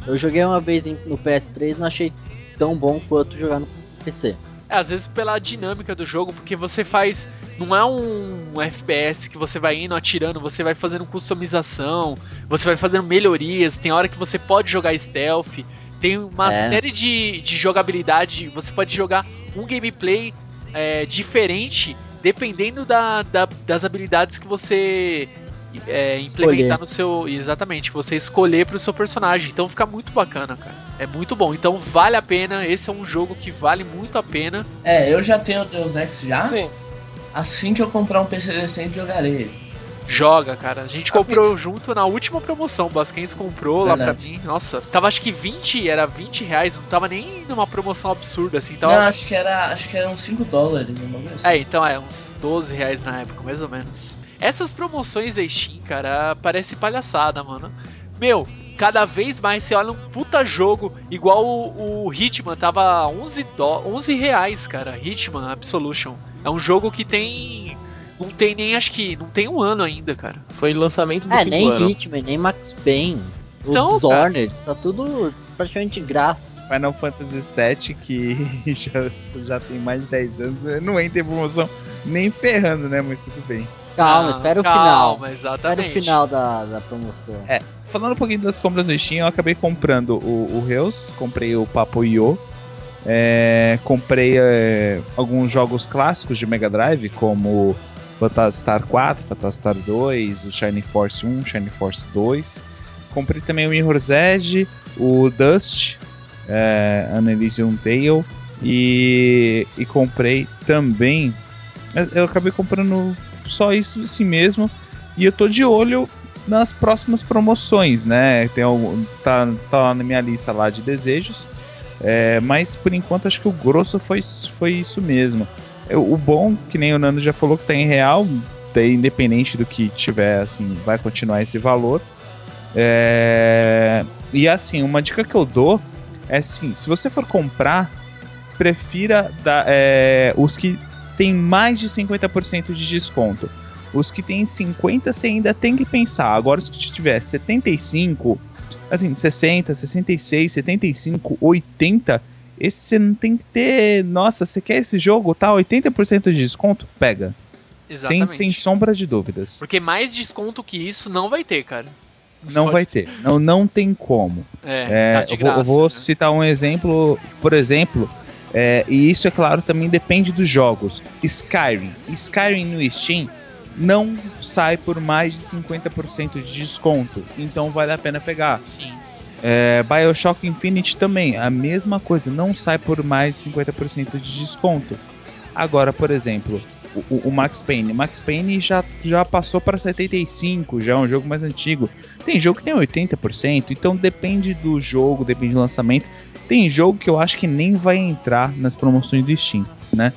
S4: Eu joguei uma vez no PS3 e não achei tão bom quanto jogar no PC.
S2: É, às vezes pela dinâmica do jogo, porque você faz. Não é um FPS que você vai indo atirando, você vai fazendo customização, você vai fazendo melhorias, tem hora que você pode jogar stealth, tem uma
S4: É.
S2: série de, de jogabilidade, você pode jogar um gameplay é, diferente dependendo da, da- das habilidades que você é, implementar
S4: Escolher.
S2: no seu. Exatamente, que você escolher pro seu personagem. Então fica muito bacana, cara. É muito bom. Então vale a pena. Esse é um jogo que vale muito a pena.
S7: É, eu já tenho o Deus Ex já.
S3: Sim.
S7: Assim que eu comprar um PC decente, jogarei ele.
S2: Joga, cara. A gente
S3: Assim,
S2: comprou
S3: s-
S2: junto na última promoção. O Basquens comprou lá pra
S7: Verdade.
S2: mim. Nossa, tava acho que 20, era 20 reais. Não tava nem numa promoção absurda assim.
S7: Não,
S2: Tava...
S7: acho que era. Acho que eram 5 dólares, um bagulho assim.
S2: É, então é, uns 12 reais na época, mais ou menos. Essas promoções da Steam, cara, parece palhaçada, mano. Meu, cada vez mais você olha um puta jogo, igual o, o Hitman, tava 11, dó 11 reais, cara. Hitman Absolution. É um jogo que tem. Não tem nem, acho que. Não tem um ano ainda, cara.
S6: Foi lançamento do
S4: É, nem
S6: ano.
S4: Hitman, nem Max Payne, o
S2: Então,
S4: Dishonored, tá tudo praticamente de graça.
S5: Final Fantasy VII, que já, já tem mais de 10 anos, não entra em promoção nem ferrando, né? Mas tudo bem.
S4: Calma,
S2: Ah,
S4: espera o
S2: calma,
S4: final.
S2: exatamente.
S4: Espera o final da, da promoção.
S5: É, falando um pouquinho das compras no Steam, eu acabei comprando o, o Reus, comprei o Papo Yo, é, comprei é, alguns jogos clássicos de Mega Drive, como Phantasy Star 4, Phantasy Star 2, o Shiny Force 1, Shiny Force 2. Comprei também o Mirror's Edge, o Dust, é, An Elysium Tale, e, e comprei também. Eu acabei comprando só isso assim mesmo, e eu tô de olho nas próximas promoções, né? Tem algum, tá, tá lá na minha lista lá de desejos. É, mas por enquanto acho que o grosso foi, foi isso mesmo. O bom, que nem o Nando já falou, que tá em real, daí independente do que tiver, assim, vai continuar esse valor. É, e assim, uma dica que eu dou é assim, se você for comprar, prefira da, é, os que tem mais de 50% de desconto. Os que tem 50 você ainda tem que pensar. Agora os que tiver 75, assim, 60, 66, 75, 80, esse você não tem que ter, nossa, você quer esse jogo, tá 80% de desconto, pega. Sem,
S2: Exatamente.
S5: sem sombra de dúvidas.
S2: Porque mais desconto que isso não vai ter, cara.
S5: Não
S2: Pode
S5: vai ter. Não, não tem como.
S2: É,
S5: É,
S2: tá de
S5: eu, vou, eu
S2: graça,
S5: vou
S2: né?
S5: citar um exemplo, por exemplo, é, e isso é claro também depende dos jogos. Skyrim. Skyrim no Steam não sai por mais de 50% de desconto, então vale a pena pegar.
S2: Sim.
S5: É, Bioshock Infinite também, a mesma coisa, não sai por mais de 50% de desconto. Agora, por exemplo, o, o- Max Payne. Max Payne já, já passou para 75, já é um jogo mais antigo. Tem jogo que tem 80%, então depende do jogo, depende do lançamento. Tem jogo que eu acho que nem vai entrar nas promoções do Steam, né?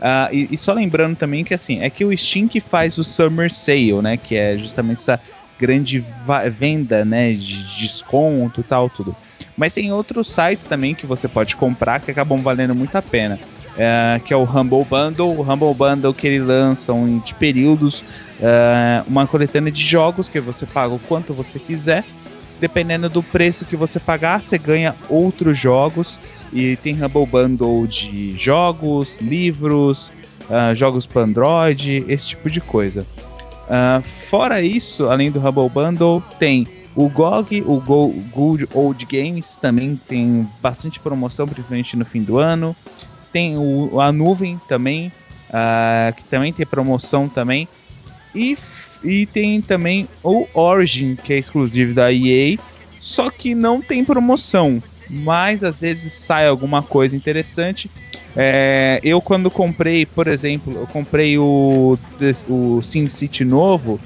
S5: Ah, e, e só lembrando também que assim, é que o Steam que faz o Summer Sale, né? Que é justamente essa grande venda, né? De desconto e tal, tudo. Mas tem outros sites também que você pode comprar que acabam valendo muito a pena. É, que é o Humble Bundle. O Humble Bundle que ele lançam de períodos é, uma coletânea de jogos que você paga o quanto você quiser. Dependendo do preço que você pagar, você ganha outros jogos. E tem Humble Bundle de jogos, livros, ah, jogos para Android, esse tipo de coisa. Ah, fora isso, além do Humble Bundle, tem o GOG, o Go Good Old Games, também tem bastante promoção, principalmente no fim do ano. Tem o, a nuvem também, ah, que também tem promoção também. E, e tem também o Origin, que é exclusivo da EA, só que não tem promoção. Mas às vezes sai alguma coisa interessante. É, eu quando comprei, por exemplo, eu comprei o, o SimCity novo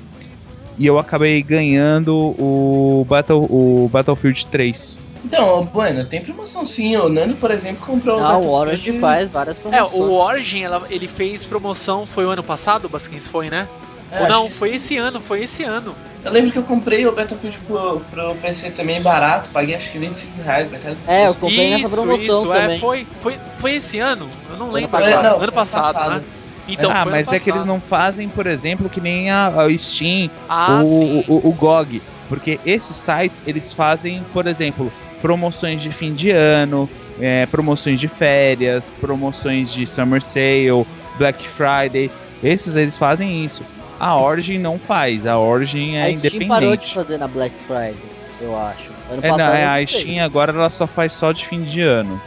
S5: e eu acabei ganhando o, Battle, o Battlefield 3.
S7: Então, Bueno, tem promoção sim. O Nando, por exemplo, comprou
S4: Ah, o Orange faz várias
S2: É,
S4: promoções.
S2: o Origin, ela- ele fez promoção, foi o ano passado, Basquins, foi, né?
S7: É,
S2: Ou não, foi esse ano, foi esse ano.
S7: Eu lembro que eu comprei o Battlefield pro, pro PC também barato, paguei acho que 25 reais pra cada
S4: É, eu comprei nessa promoção
S2: isso,
S4: também.
S2: é, foi, foi, foi esse ano? Eu não lembro.
S4: passado.
S2: agora.
S7: É, não,
S2: ano
S7: ano
S2: passado,
S7: passado.
S2: né? Então,
S5: ah, mas
S2: ano
S5: é que eles
S2: passado.
S5: não fazem, por exemplo, que nem a, a Steam,
S2: Ah,
S5: o, o, o GOG. Porque esses sites, eles fazem, por exemplo, promoções de fim de ano, é, promoções de férias, promoções de Summer Sale, Black Friday. Esses eles fazem isso. A Origin não faz, a Origin é
S4: a Steam parou de
S5: independente.
S4: fazer na Black Friday, eu acho. Ano
S5: É, não, é, a. Steam agora ela só faz só de fim de ano.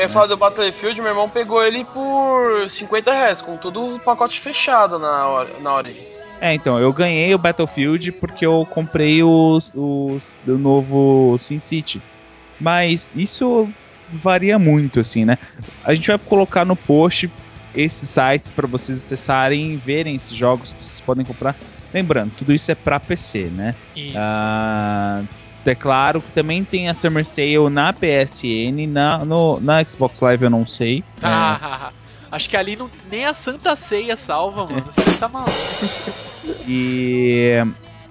S3: Eu ia falar do Battlefield, meu irmão pegou ele por 50 reais, com todo o pacote fechado na, hora, na Origins.
S5: É, então, eu ganhei o Battlefield porque eu comprei os, os do novo SimCity. Mas isso varia muito, assim, né? A gente vai colocar no post esses sites para vocês acessarem e verem esses jogos que vocês podem comprar. Lembrando, tudo isso é para PC, né?
S2: Isso.
S5: Ah, é claro que também tem a Summer Sale na PSN, na, no, na Xbox Live eu não sei. É,
S2: Ah, acho que ali não, nem a Santa Ceia salva, mano. Você tá maluco.
S5: E,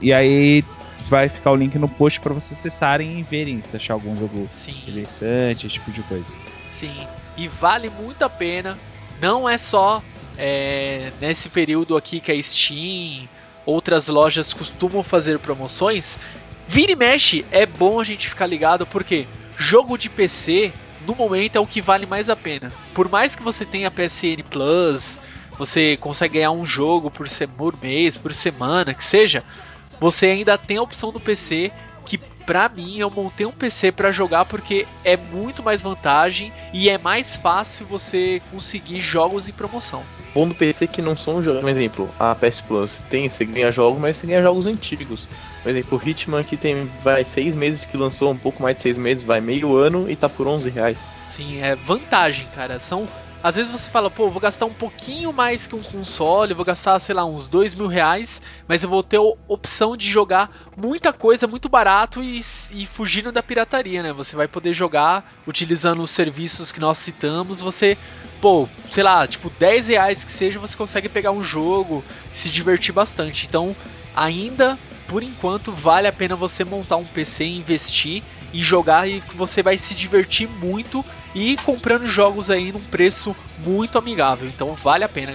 S5: e aí vai ficar o link no post para vocês acessarem e verem se achar algum jogo
S2: Sim,
S5: interessante, esse tipo de coisa.
S2: sim. E vale muito a pena. Não é só é, nesse período aqui que a Steam, outras lojas costumam fazer promoções. Vira e mexe, é bom a gente ficar ligado porque jogo de PC no momento é o que vale mais a pena. Por mais que você tenha PSN Plus, você consegue ganhar um jogo por, se- por mês, por semana, que seja, você ainda tem a opção do PC que pra mim eu montei um PC pra jogar porque é muito mais vantagem e é mais fácil você conseguir jogos em promoção.
S6: Bom do PC que não são jogos. Por exemplo, a PS Plus tem, você ganha jogos, mas você ganha jogos antigos. Por exemplo, o Hitman que tem vai seis meses que lançou, um pouco mais de seis meses, vai meio ano e tá por 11 reais.
S2: Sim, é vantagem, cara. São. Às vezes você fala, pô, vou gastar um pouquinho mais que um console, vou gastar, sei lá, uns dois mil reais, mas eu vou ter a opção de jogar muita coisa muito barato e, e fugindo da pirataria, né? Você vai poder jogar utilizando os serviços que nós citamos, você, pô, sei lá, tipo 10 reais que seja, você consegue pegar um jogo se divertir bastante. Então, ainda, por enquanto, vale a pena você montar um PC investir e jogar e você vai se divertir muito e comprando jogos aí num preço muito amigável. Então vale a pena.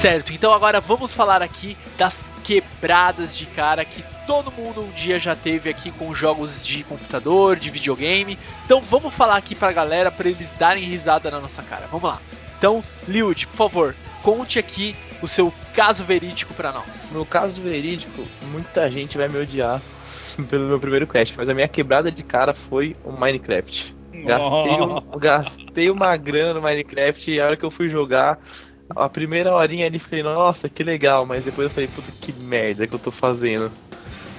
S2: Certo, então agora vamos falar aqui das quebradas de cara que todo mundo um dia já teve aqui com jogos de computador, de videogame. Então vamos falar aqui pra galera para eles darem risada na nossa cara. Vamos lá. Então, Liud, por favor, conte aqui o seu caso verídico pra nós.
S6: No caso verídico, muita gente vai me odiar pelo meu primeiro quest, mas a minha quebrada de cara foi o Minecraft. Gastei, um- gastei uma grana no Minecraft e a hora que eu fui jogar, a primeira horinha ali falei, nossa, que legal, mas depois eu falei, puta que merda que eu tô fazendo.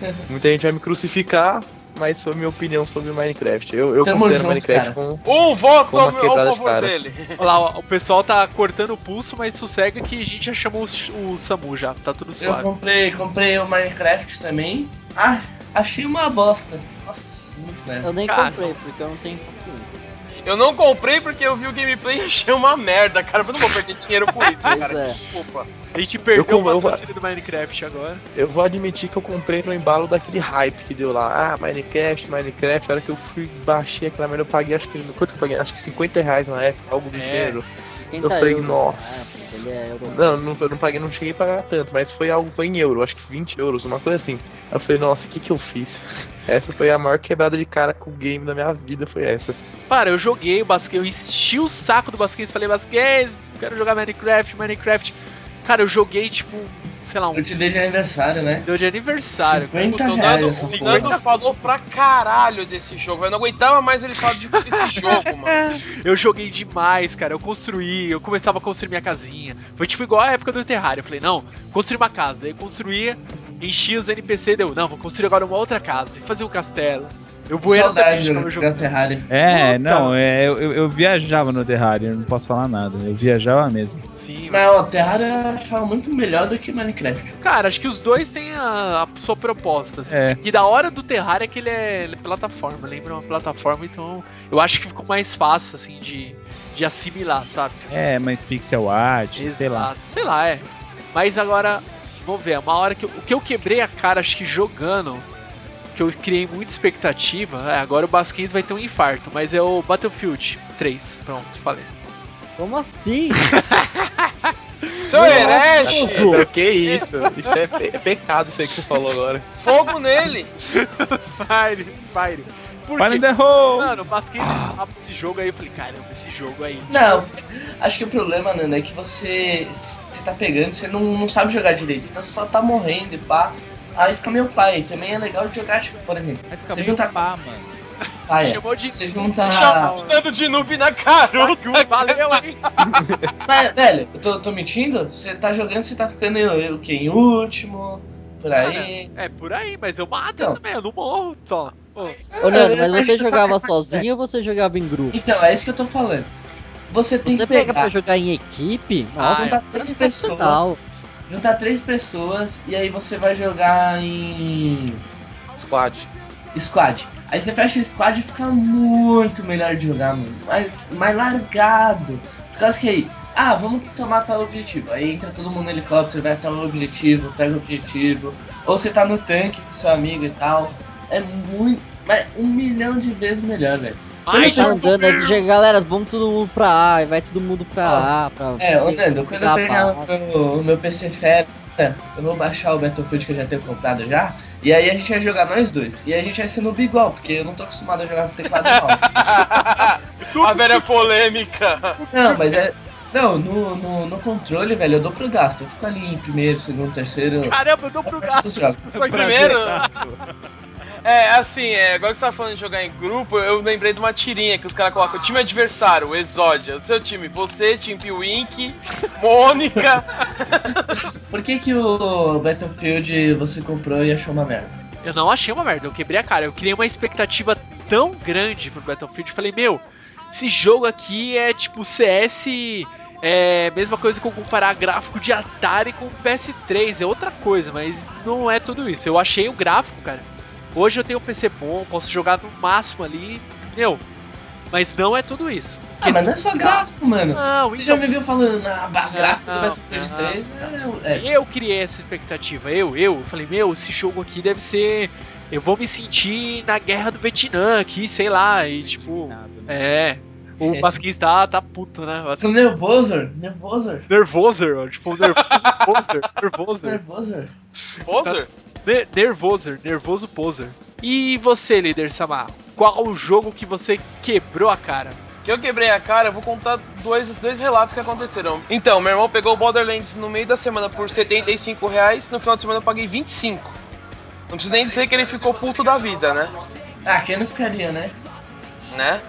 S6: Muita gente vai me crucificar, mas foi a minha opinião sobre o Minecraft. Eu, eu
S7: Tamo
S6: considero
S7: junto,
S6: Minecraft
S7: cara.
S6: como
S3: Um voto
S6: Como uma
S3: ao, ao
S6: quebrada de
S3: favor
S6: cara.
S3: dele.
S2: Olha lá, o pessoal tá cortando o pulso, mas sossega que a gente já chamou o, o Samu já, tá tudo
S7: Eu
S2: suave.
S7: comprei, comprei o Minecraft também. Ah, achei uma bosta. Nossa, muito merda.
S4: Eu nem
S2: Cara.
S4: comprei, porque eu não tenho paciência.
S3: Eu não comprei porque eu vi o gameplay e achei uma merda, cara. Eu não vou perder dinheiro com isso,
S4: Pois
S3: cara.
S4: é.
S3: Desculpa.
S2: A gente perdeu
S6: Eu
S2: o patrocínio do Minecraft agora.
S6: Eu vou admitir que eu comprei no embalo daquele hype que deu lá. Ah, Minecraft, Minecraft. A hora que eu fui, baixei aquela merda, eu paguei, acho que. Quanto que eu paguei? Acho que 50 reais na época, algo do
S2: É.
S6: gênero.
S4: 50
S6: Eu falei,
S4: euros,
S6: nossa.
S4: né, porque ele é euro.
S6: Não, não, eu não paguei, não cheguei a pagar tanto, mas foi algo, foi em euro, acho que 20 euros, uma coisa assim. Eu falei, nossa, o que que eu fiz? Essa foi a maior quebrada de cara com o game da minha vida, foi essa.
S2: Cara, eu joguei o basquete, eu enchi o saco do basquete, falei, basquete, quero jogar Minecraft, Minecraft. Cara, eu joguei tipo, sei lá, um
S7: Eu te dei de aniversário, né?
S2: deu de aniversário. cara.
S7: 50
S3: O
S7: reais
S3: o
S7: porra.
S3: Nando falou pra caralho desse jogo. Eu não aguentava mais ele falar de- desse jogo, mano.
S2: Eu joguei demais, cara. Eu construí, eu começava a construir minha casinha. Foi tipo igual a época do Terraria. Eu falei, não, construir uma casa. Daí eu construía, enchia os NPC, deu, não, vou construir agora uma outra casa e fazer um castelo. Eu voei no
S7: Saudade
S2: jogando.
S7: Terraria.
S5: É,
S2: Puta.
S5: não, é, eu, eu- eu viajava no Terraria, eu não posso falar nada. Eu viajava mesmo.
S2: Sim,
S7: Mas ó, Terraria eu achava muito melhor do que Minecraft.
S2: Cara, acho que os dois têm a, a sua proposta. Assim.
S5: É.
S2: E da hora do Terraria é que ele é, ele é plataforma, lembra uma plataforma, então eu acho que ficou mais fácil, assim, de, de assimilar, sabe?
S5: É, mas pixel art, sei lá.
S2: Exato. Sei lá, é. Mas agora, vamos ver, uma hora que eu, o que eu quebrei a cara, acho que jogando, que eu criei muita expectativa, é, agora o Basquins vai ter um infarto, mas é o Battlefield 3. Pronto, falei.
S4: Como assim?
S3: Seu herege!
S6: É, que isso? Isso é, pe- é pecado isso aí que você falou agora.
S3: Fogo nele!
S2: Fire, Fire. Por
S5: Fire the hole!
S2: Mano, o Basquins falava desse jogo aí, eu falei, caramba, esse jogo aí.
S7: Não, acho que o problema, Nando, é que você, você tá pegando, você não, não sabe jogar direito, então você só tá morrendo e pá. Aí fica meu pai. Também é legal de jogar, tipo, por exemplo,
S5: Vai ficar
S7: Você junta-
S5: pá, mano.
S7: ah, é.
S2: Chamou de.
S7: Você junta.
S3: Chamando de noob na caruta!
S2: Valeu, hein?
S7: Mas, velho, eu tô, tô mentindo? Você tá jogando, você tá ficando o quê? Em último, por aí.
S2: É por aí, mas eu mato
S7: Não.
S2: também, eu não morro só.
S4: Ô Nando, mas
S7: eu-
S4: você
S7: eu-
S4: jogava sozinho ou você jogava em grupo?
S7: Então, é isso que eu tô falando. Você tem
S4: Você
S7: que
S4: pega
S7: pegar,
S4: pra jogar em equipe? Nossa,
S2: Ah,
S7: juntar
S4: é sensacional.
S7: Juntar três pessoas e aí você vai jogar em
S6: Squad.
S7: squad. Aí você fecha o squad e fica muito melhor de jogar, mano. Mais, mais largado. Por causa que aí, ah, vamos tomar tal objetivo. Aí entra todo mundo no helicóptero, vai tal objetivo, pega o objetivo. Ou você tá no tanque com seu amigo e tal. É muito. Mas um milhão de vezes melhor, velho.
S2: Mas
S4: tá andando, aí chega, galera, vamos todo mundo pra A, e vai todo mundo pra A. Pra
S7: É, ô Nando, quando eu pegar o meu, PC fera, eu vou baixar o Battlefield que eu já tenho comprado já. E aí a gente vai jogar nós dois. E a gente vai ser noob igual, porque eu não tô acostumado a jogar com teclado mouse.
S3: A velha polêmica.
S7: Não, mas é. Não, no, no, no controle, velho, eu dou pro gasto. Eu fico ali em primeiro, segundo, terceiro.
S2: Caramba, eu dou pro
S7: jogos.
S3: Só que primeiro. É, assim, é, agora que você tá falando de jogar em grupo, eu lembrei de uma tirinha que os caras colocam o time adversário, Exódia, o seu time, você, Team Wink, Mônica.
S7: Por que que o Battlefield você comprou e achou uma merda?
S2: Eu não achei uma merda, eu quebrei a cara. Eu criei uma expectativa tão grande pro Battlefield. Falei, meu, esse jogo aqui é tipo CS. É mesma coisa que eu comparar gráfico de Atari com PS3. É outra coisa, mas não é tudo isso. Eu achei o gráfico, cara. Hoje eu tenho um PC bom, posso jogar no máximo ali. Meu, mas não é tudo isso.
S7: Ah, mas não é só gráfico, mano.
S2: Não,
S7: Você
S2: então,
S7: já me viu falando na ba- gráfico do Battlefield
S2: não.
S7: 3? É, é.
S2: Eu criei essa expectativa, eu, eu, eu falei, meu, esse jogo aqui deve ser. Eu vou me sentir na guerra do Vietnã aqui, sei lá, e tipo. É. O
S7: É.
S2: Basquins tá, tá puto, né?
S7: Tô nervoso, nervoso,
S2: Nervoso, ó, tipo, nervoso nervoso.
S7: nervoso.
S2: Ne- nervoso, nervoso poser. E você, líder Samar? Qual o jogo que você quebrou a cara?
S3: Que eu quebrei a cara, eu vou contar dois, dois relatos que aconteceram. Então, meu irmão pegou o Borderlands no meio da semana por 75 reais, no final de semana eu paguei 25. Não preciso nem dizer que ele ficou puto da vida, né?
S7: Ah, quem não ficaria, né?
S3: né?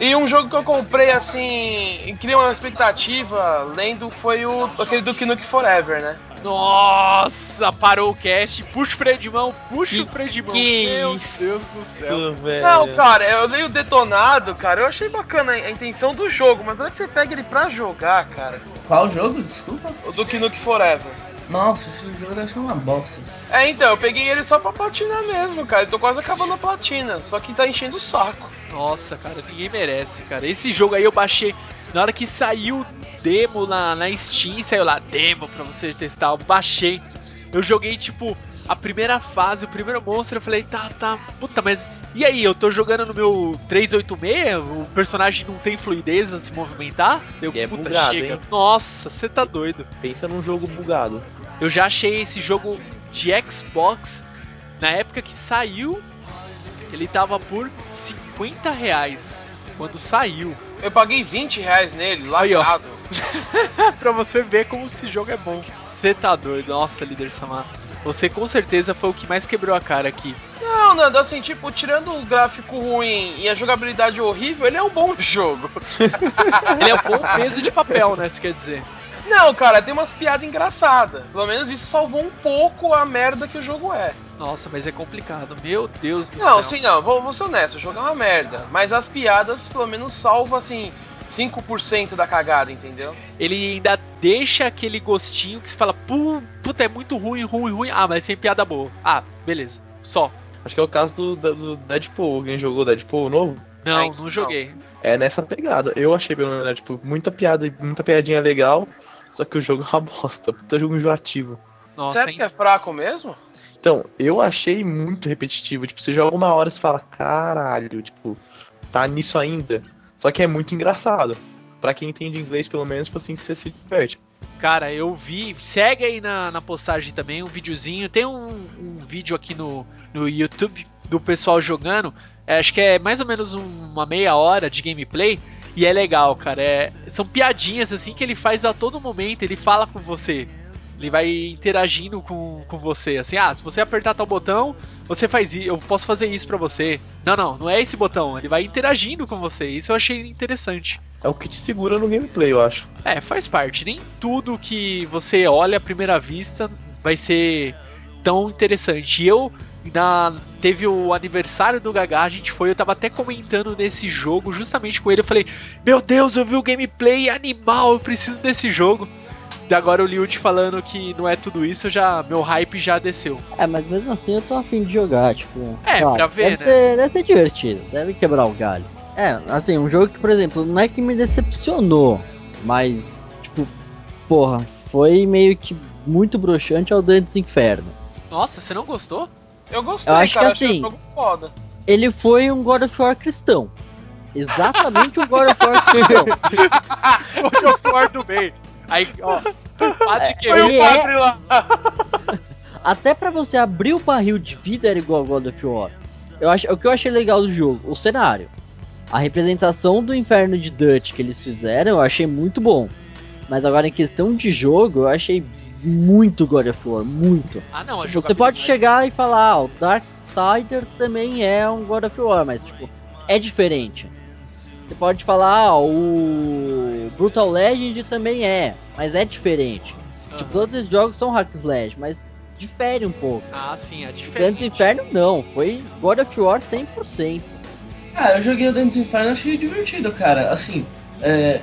S3: E um jogo que eu comprei assim, e criei uma expectativa lendo foi o aquele do Nukem Forever, né?
S2: Nossa, parou o cast, puxa o freio de mão, puxa
S6: Que-
S2: o freio de mão.
S6: que
S2: Meu
S6: isso,
S2: Deus do céu.
S6: velho.
S3: Não, cara, eu leio o detonado, cara, eu achei bacana a a intenção do jogo, mas na hora que você pega ele pra jogar, cara,
S7: Qual jogo? Desculpa.
S3: o do Nukem Forever.
S7: Nossa, esse jogo deve ser uma bosta.
S3: É, então, eu peguei ele só pra platinar mesmo, cara. Eu tô quase acabando a platina, só que tá enchendo o saco.
S2: Nossa, cara, ninguém merece, cara. Esse jogo aí eu baixei. Na hora que saiu demo na, na Steam, saiu lá, demo pra você testar, eu baixei. Eu joguei, tipo, a primeira fase, o primeiro monstro, eu falei, tá, tá, puta, mas. E aí, eu tô jogando no meu 386, o personagem não tem fluidez a se movimentar? Eu,
S6: é
S2: puta,
S6: bugado,
S2: chega.
S6: hein?
S2: Nossa, você tá doido.
S6: Pensa num jogo bugado.
S2: Eu já achei esse jogo de Xbox na época que saiu. Ele tava por 50 reais quando saiu.
S3: Eu paguei 20 reais nele,
S2: Aí,
S3: lacrado.
S2: pra você ver como esse jogo é bom. Você tá doido, nossa, líder Samar. Você com certeza foi o que mais quebrou a cara aqui.
S3: Não, Nando, assim, tipo, tirando o gráfico ruim e a jogabilidade horrível, ele é um bom jogo.
S2: Ele é um bom peso de papel, né? Você quer dizer?
S3: Não, cara, tem umas piadas engraçadas. Pelo menos isso salvou um pouco a merda que o jogo é.
S2: Nossa, mas é complicado. Meu Deus do
S3: Não,
S2: céu.
S3: sim, não, vou, vou ser honesto, o jogo é uma merda. Mas as piadas, pelo menos, salvam, assim, 5% da cagada, entendeu?
S2: Ele ainda deixa aquele gostinho que você fala, "Pu- puta, é muito ruim, ruim, ruim. Ah, mas sem piada boa. Ah, beleza. Só.
S6: Acho que é o caso do, do Deadpool. Alguém jogou Deadpool novo?
S2: Não,
S3: Ai,
S2: não
S3: não.
S2: joguei.
S6: É nessa pegada. Eu achei pelo menos Deadpool muita piada e muita piadinha legal. Só que o jogo é uma bosta. Puta jogo enjoativo.
S2: Nossa, hein?
S3: que é fraco mesmo?
S6: Então, eu achei muito repetitivo. Tipo, você joga uma hora e fala, caralho, tipo, tá nisso ainda. Só que é muito engraçado. Pra quem entende inglês, pelo menos, tipo assim, você se diverte.
S2: Cara, eu vi. Segue aí na, na postagem também um videozinho. Tem um, um vídeo aqui no, no YouTube do pessoal jogando. É, acho que é mais ou menos um- uma meia hora de gameplay. E é legal, cara. É, são piadinhas assim que ele faz a todo momento. Ele fala com você. Ele vai interagindo com, com você. Assim, ah, se você apertar tal botão, você faz isso. Eu posso fazer isso pra você. Não, não, não é esse botão. Ele vai interagindo com você. Isso eu achei interessante.
S6: É o que te segura no gameplay, eu acho.
S2: É, faz parte. Nem tudo que você olha à primeira vista vai ser tão interessante. E eu, na, teve o aniversário do Gaga, a gente foi, eu tava até comentando nesse jogo, justamente com ele. Eu falei: Meu Deus, eu vi o gameplay animal, eu preciso desse jogo. E agora o Liud falando que não é tudo isso, já, meu hype já desceu.
S4: É, mas mesmo assim eu tô afim de jogar, tipo.
S2: É,
S4: lá,
S2: pra ver,
S4: deve
S2: né?
S4: Ser, deve ser divertido, deve quebrar o galho. É, assim, um jogo que, por exemplo, não é que me decepcionou, mas, tipo, porra, foi meio que muito broxante ao Dantes Inferno.
S2: Nossa, você não gostou?
S3: Eu gostei,
S4: Eu acho
S3: cara,
S4: que
S3: achei
S4: assim-
S3: o jogo foda.
S4: Ele foi um God of War cristão. Exatamente o God of War que não.
S2: God of War do bem. Aí, ó, o padre que
S4: Ele
S3: o
S4: é-
S3: padre lá.
S4: Até pra você abrir o barril de vida era igual ao God of War. Eu acho, o que eu achei legal do jogo, o cenário. A representação do inferno de Dutch que eles fizeram, eu achei muito bom. Mas agora em questão de jogo, eu achei muito God of War, muito.
S2: Ah, não, a
S4: Tipo, você pode chegar e falar, ah, o Darksider também é um God of War, mas tipo, é diferente. Você pode falar, ah, o Brutal Legend também é, mas é diferente. Tipo,
S2: Aham.
S4: todos os jogos são hack slash, mas difere um pouco.
S2: Ah, sim, é
S4: Dantes
S2: diferente.
S4: Inferno não, foi God of War 100%.
S7: Ah, eu joguei o Dantes Inferno e achei divertido, cara. Assim, é,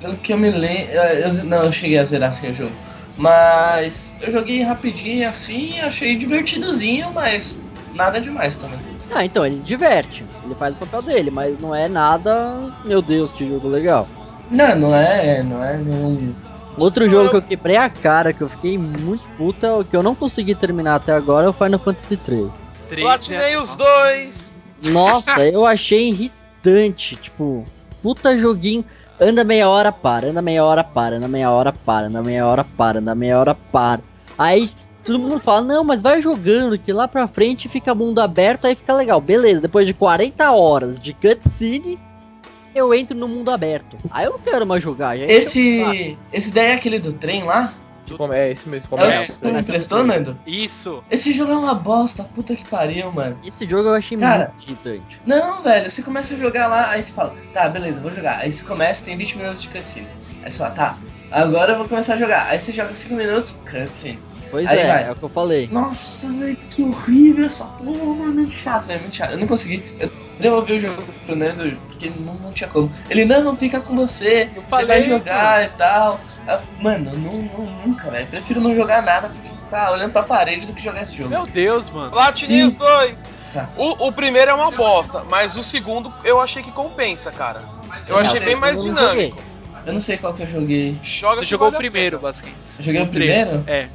S7: pelo que eu me lembro. Eu, não, eu cheguei a zerar assim o jogo. Mas eu joguei rapidinho assim, achei divertidozinho, mas nada demais também.
S4: Ah, então, ele diverte, ele faz o papel dele, mas não é nada, meu Deus, que jogo legal.
S7: Não, não é. Não é nenhum.
S4: Outro jogo que eu quebrei a cara, que eu fiquei muito puta, que eu não consegui terminar até agora, é o Final Fantasy 13.
S2: Três,
S3: Platinei
S2: né?
S3: os dois.
S4: Nossa, eu achei irritante. Tipo, puta joguinho. Anda meia hora, para, anda meia hora, para, anda meia hora, para, anda meia hora, para, anda meia hora, para. Aí todo mundo fala, não, mas vai jogando, que lá pra frente fica mundo aberto, aí fica legal. Beleza, depois de 40 horas de cutscene, eu entro no mundo aberto. Aí eu não quero mais jogar, já saco.
S7: Esse. Esse daí é aquele do trem lá?
S6: Como é esse mesmo?
S7: É,
S6: Como é?
S7: me emprestou, Nando?
S2: Isso.
S7: Esse jogo é uma bosta, puta que pariu, mano.
S4: Esse jogo eu achei
S7: Cara,
S4: muito irritante.
S7: Não, velho, você começa a jogar lá, aí você fala, tá, beleza, vou jogar. Aí você começa, tem 20 minutos de cutscene. Aí você fala, tá, agora eu vou começar a jogar. Aí você joga 5 minutos, cutscene.
S4: Pois
S7: Aí
S4: é,
S7: vai.
S4: é o que eu falei.
S7: Nossa, velho, que horrível essa porra, mano, muito chato, velho, muito chato. Eu não consegui. Eu devolvi o jogo pro Nando porque não, não tinha como. Ele, não, não fica com você,
S2: Eu
S7: você
S2: falei,
S7: vai jogar e tal. Mano, não, não, nunca, velho. Prefiro não jogar nada, prefiro ficar olhando pra parede do que jogar esse jogo.
S2: Meu Deus, mano.
S3: Platinei os dois.
S7: Tá.
S3: O, o primeiro é uma bosta, mas o segundo eu achei que compensa, cara. Eu
S4: Não,
S3: achei bem mais dinâmico.
S7: Eu não sei qual que eu joguei.
S3: Joga
S2: Você jogou o primeiro, basicamente.
S7: Eu joguei o
S2: três.
S7: primeiro?
S2: É.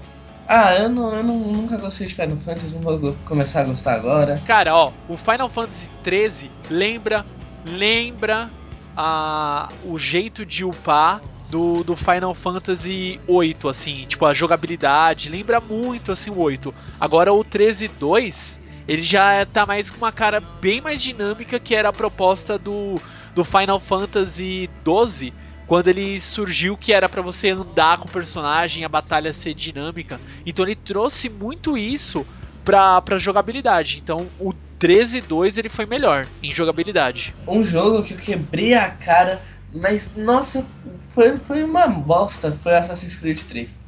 S7: Ah, eu, não, eu não, nunca gostei de Final Fantasy, não vou começar a gostar agora.
S2: Cara, ó, o Final Fantasy 13 lembra, lembra a, o jeito de upar do, do Final Fantasy 8, assim, tipo a jogabilidade, lembra muito assim o 8. Agora o 13.2, ele já tá mais com uma cara bem mais dinâmica que era a proposta do, do Final Fantasy 12, quando ele surgiu que era pra você andar com o personagem, a batalha ser dinâmica. Então ele trouxe muito isso pra, pra jogabilidade. Então o 13.2 ele foi melhor em jogabilidade.
S7: Um jogo que eu quebrei a cara, mas nossa, foi, foi uma bosta, foi Assassin's Creed 3.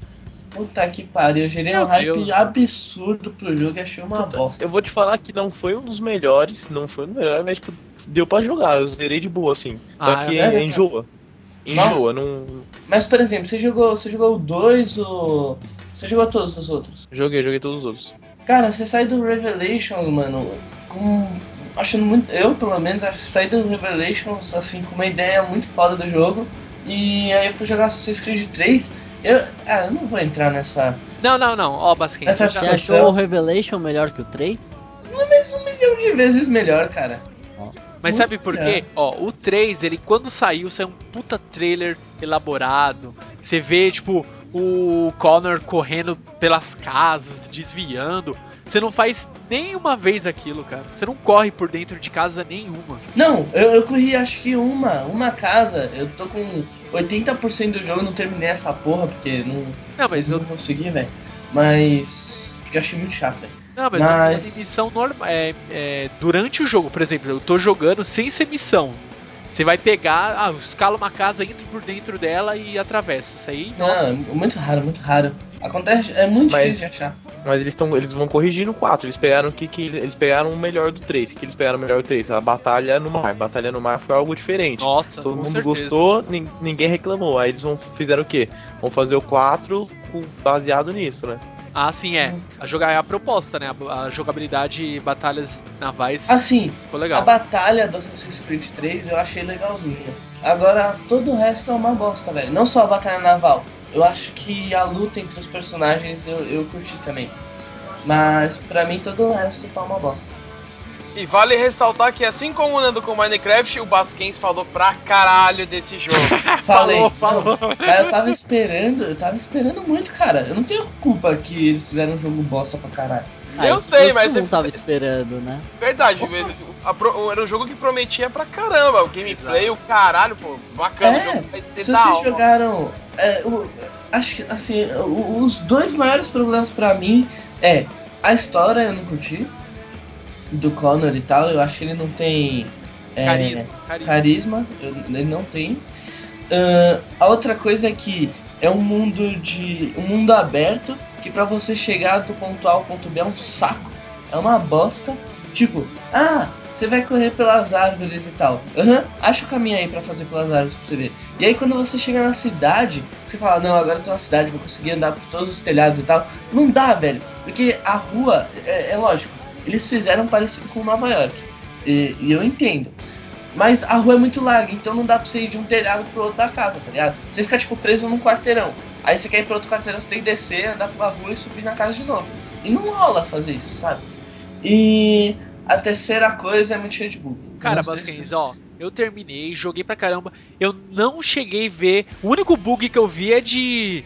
S7: Puta que pariu, eu gerei
S2: Meu
S7: um hype
S2: Deus.
S7: absurdo pro jogo e achei uma
S6: Puta,
S7: bosta.
S6: Eu vou te falar que não foi um dos melhores, não foi um dos melhores, mas tipo, deu pra jogar, eu zerei de boa, assim. Só
S2: Ah,
S6: que
S7: é verdade.
S6: Enjoa. Enjoa, não.
S7: Mas por exemplo, você jogou, você jogou o 2, o. Você jogou todos os outros.
S6: Joguei, joguei todos os outros.
S7: Cara, você sai do Revelations, mano, com. Achando muito. Eu, pelo menos, saí do Revelations, assim, com uma ideia muito foda do jogo. E aí eu fui jogar Assassin's Creed 3. Eu. Ah, eu não vou entrar nessa.
S2: Não, não, não. Ó, já-
S4: Você achou o Revelation melhor que o 3?
S7: Mas um milhão de vezes melhor, cara.
S2: Mas sabe por
S7: Muito
S2: quê? Ó, o 3, ele quando saiu, saiu um puta trailer elaborado. Você vê, tipo, o Connor correndo pelas casas, desviando. Você não faz nenhuma vez aquilo, cara. Você não corre por dentro de casa nenhuma.
S7: Não, eu, eu corri acho que uma, uma casa. Eu tô com 80% do jogo, não terminei essa porra, porque não,
S2: Não, mas eu.
S7: não consegui, velho. Mas. Porque eu achei muito chato, velho.
S2: Não, mas,
S7: Mas-
S2: fiz missão normal. É, é, durante o jogo, por exemplo, eu tô jogando sem ser missão. Você vai pegar, ah, escala uma casa, entra por dentro dela e atravessa. Isso aí, nossa.
S7: Não, muito raro, muito raro. Acontece, é muito
S6: Mas-
S7: difícil de achar.
S6: Mas eles, tão, eles vão corrigir no 4. Eles pegaram o que, que eles pegaram o melhor do 3. O que eles pegaram o melhor do 3? A batalha no mar. Batalha no mar foi algo diferente.
S2: Nossa,
S6: Todo
S2: com
S6: mundo
S2: certeza.
S6: gostou, nin- ninguém reclamou. Aí eles vão fizeram o quê? Vão fazer o 4 com- baseado nisso, né?
S2: Ah, sim, é. A jogar é a proposta, né? A, a jogabilidade e batalhas navais
S7: Assim,
S2: ficou
S7: a
S2: legal.
S7: batalha do Assassin's Creed 3 eu achei legalzinha. Agora, todo o resto é uma bosta, velho. Não só a batalha naval. Eu acho que a luta entre os personagens eu, eu curti também. Mas pra mim todo o resto tá uma bosta.
S3: E vale ressaltar que assim como o Nando com Minecraft, o Basquens falou pra caralho desse jogo.
S7: Falei,
S2: falou.
S7: Mas eu tava esperando, eu tava esperando muito, cara. Eu não tenho culpa que eles fizeram um jogo bosta pra caralho.
S3: Eu
S4: isso
S3: sei, mas
S4: mundo
S3: é-
S4: tava esperando, né?
S3: Verdade, pro- era um jogo que prometia pra caramba. O gameplay, o caralho, pô, bacana.
S7: É,
S3: o jogo vai ser
S7: Se
S3: da
S7: vocês
S3: hora.
S7: jogaram. é, o- acho que, assim, o- os dois maiores problemas pra mim é a história eu não curti. Do Connor e tal, eu acho que ele não tem. é,
S2: Carisma, carisma.
S7: ele não tem. Ahn, a outra coisa é que é um mundo de. um mundo aberto que pra você chegar do ponto A ao ponto B é um saco. É uma bosta. Tipo, ah, você vai correr pelas árvores e tal. Aham, acha o caminho aí pra fazer pelas árvores pra você ver. E aí quando você chega na cidade, você fala, não, agora eu tô na cidade, vou conseguir andar por todos os telhados e tal. Não dá, velho. Porque a rua, é, é lógico, eles fizeram parecido com Nova York. E, e eu entendo. Mas a rua é muito larga, então não dá pra você ir de um telhado pro outro da casa, tá ligado? Você fica tipo preso num quarteirão. Aí você quer ir pro outro quarteirão, você tem que descer, andar pela rua e subir na casa de novo. E não rola fazer isso, sabe? E a terceira coisa é muito cheio de bug.
S2: Cara, Basquens, ó, eu terminei, joguei pra caramba. Eu não cheguei a ver. O único bug que eu vi é de,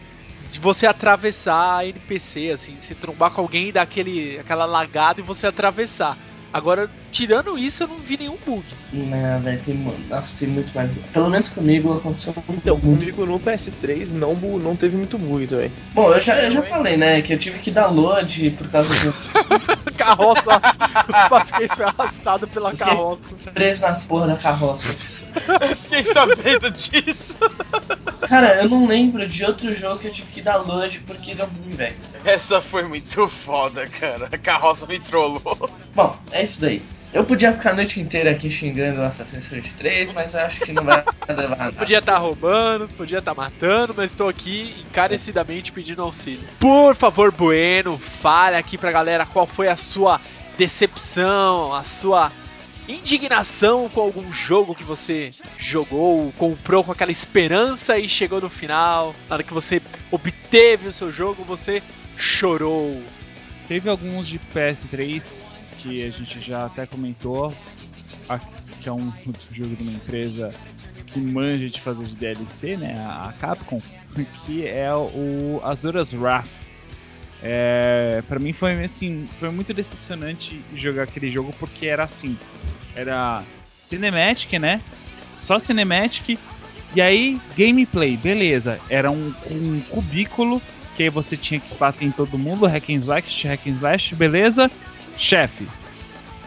S2: de você atravessar a NPC, assim, se trombar com alguém e dar aquele, aquela lagada e você atravessar. Agora, tirando isso, eu não vi nenhum bug.
S7: Não, velho, tem, nossa, tem muito mais. bug. Pelo menos comigo aconteceu muito.
S6: Então,
S7: muito.
S6: comigo no PS3 não, bu- não teve muito bug também.
S7: Bom, eu já, eu já falei, né, que eu tive que dar load por causa do
S2: carroça, o Basquens foi arrastado pela carroça.
S7: preso na porra da carroça.
S3: Fiquei sabendo disso.
S7: Cara, eu não lembro de outro jogo que eu tive que dar load porque deu ruim, velho.
S3: Essa foi muito foda, cara. A carroça me trollou.
S7: Bom, é isso daí. Eu podia ficar a noite inteira aqui xingando o Assassin's Creed 3, mas eu acho que não vai levar nada.
S2: Podia estar roubando, podia estar matando, mas estou aqui encarecidamente pedindo auxílio. Por favor, Bueno, fale aqui pra galera qual foi a sua decepção, a sua indignação com algum jogo que você jogou, comprou com aquela esperança e chegou no final, na hora que você obteve o seu jogo, você chorou.
S5: Teve alguns de PS3 que a gente já até comentou, que é um jogo de uma empresa que manja de fazer de DLC, né? A Capcom, que é o Azura's Wrath. É, para mim foi assim, foi muito decepcionante jogar aquele jogo porque era assim, era cinematic, né? Só cinematic e aí gameplay, beleza? Era um, um cubículo que aí você tinha que bater em todo mundo, hack and slash, hack and slash, beleza? Chefe.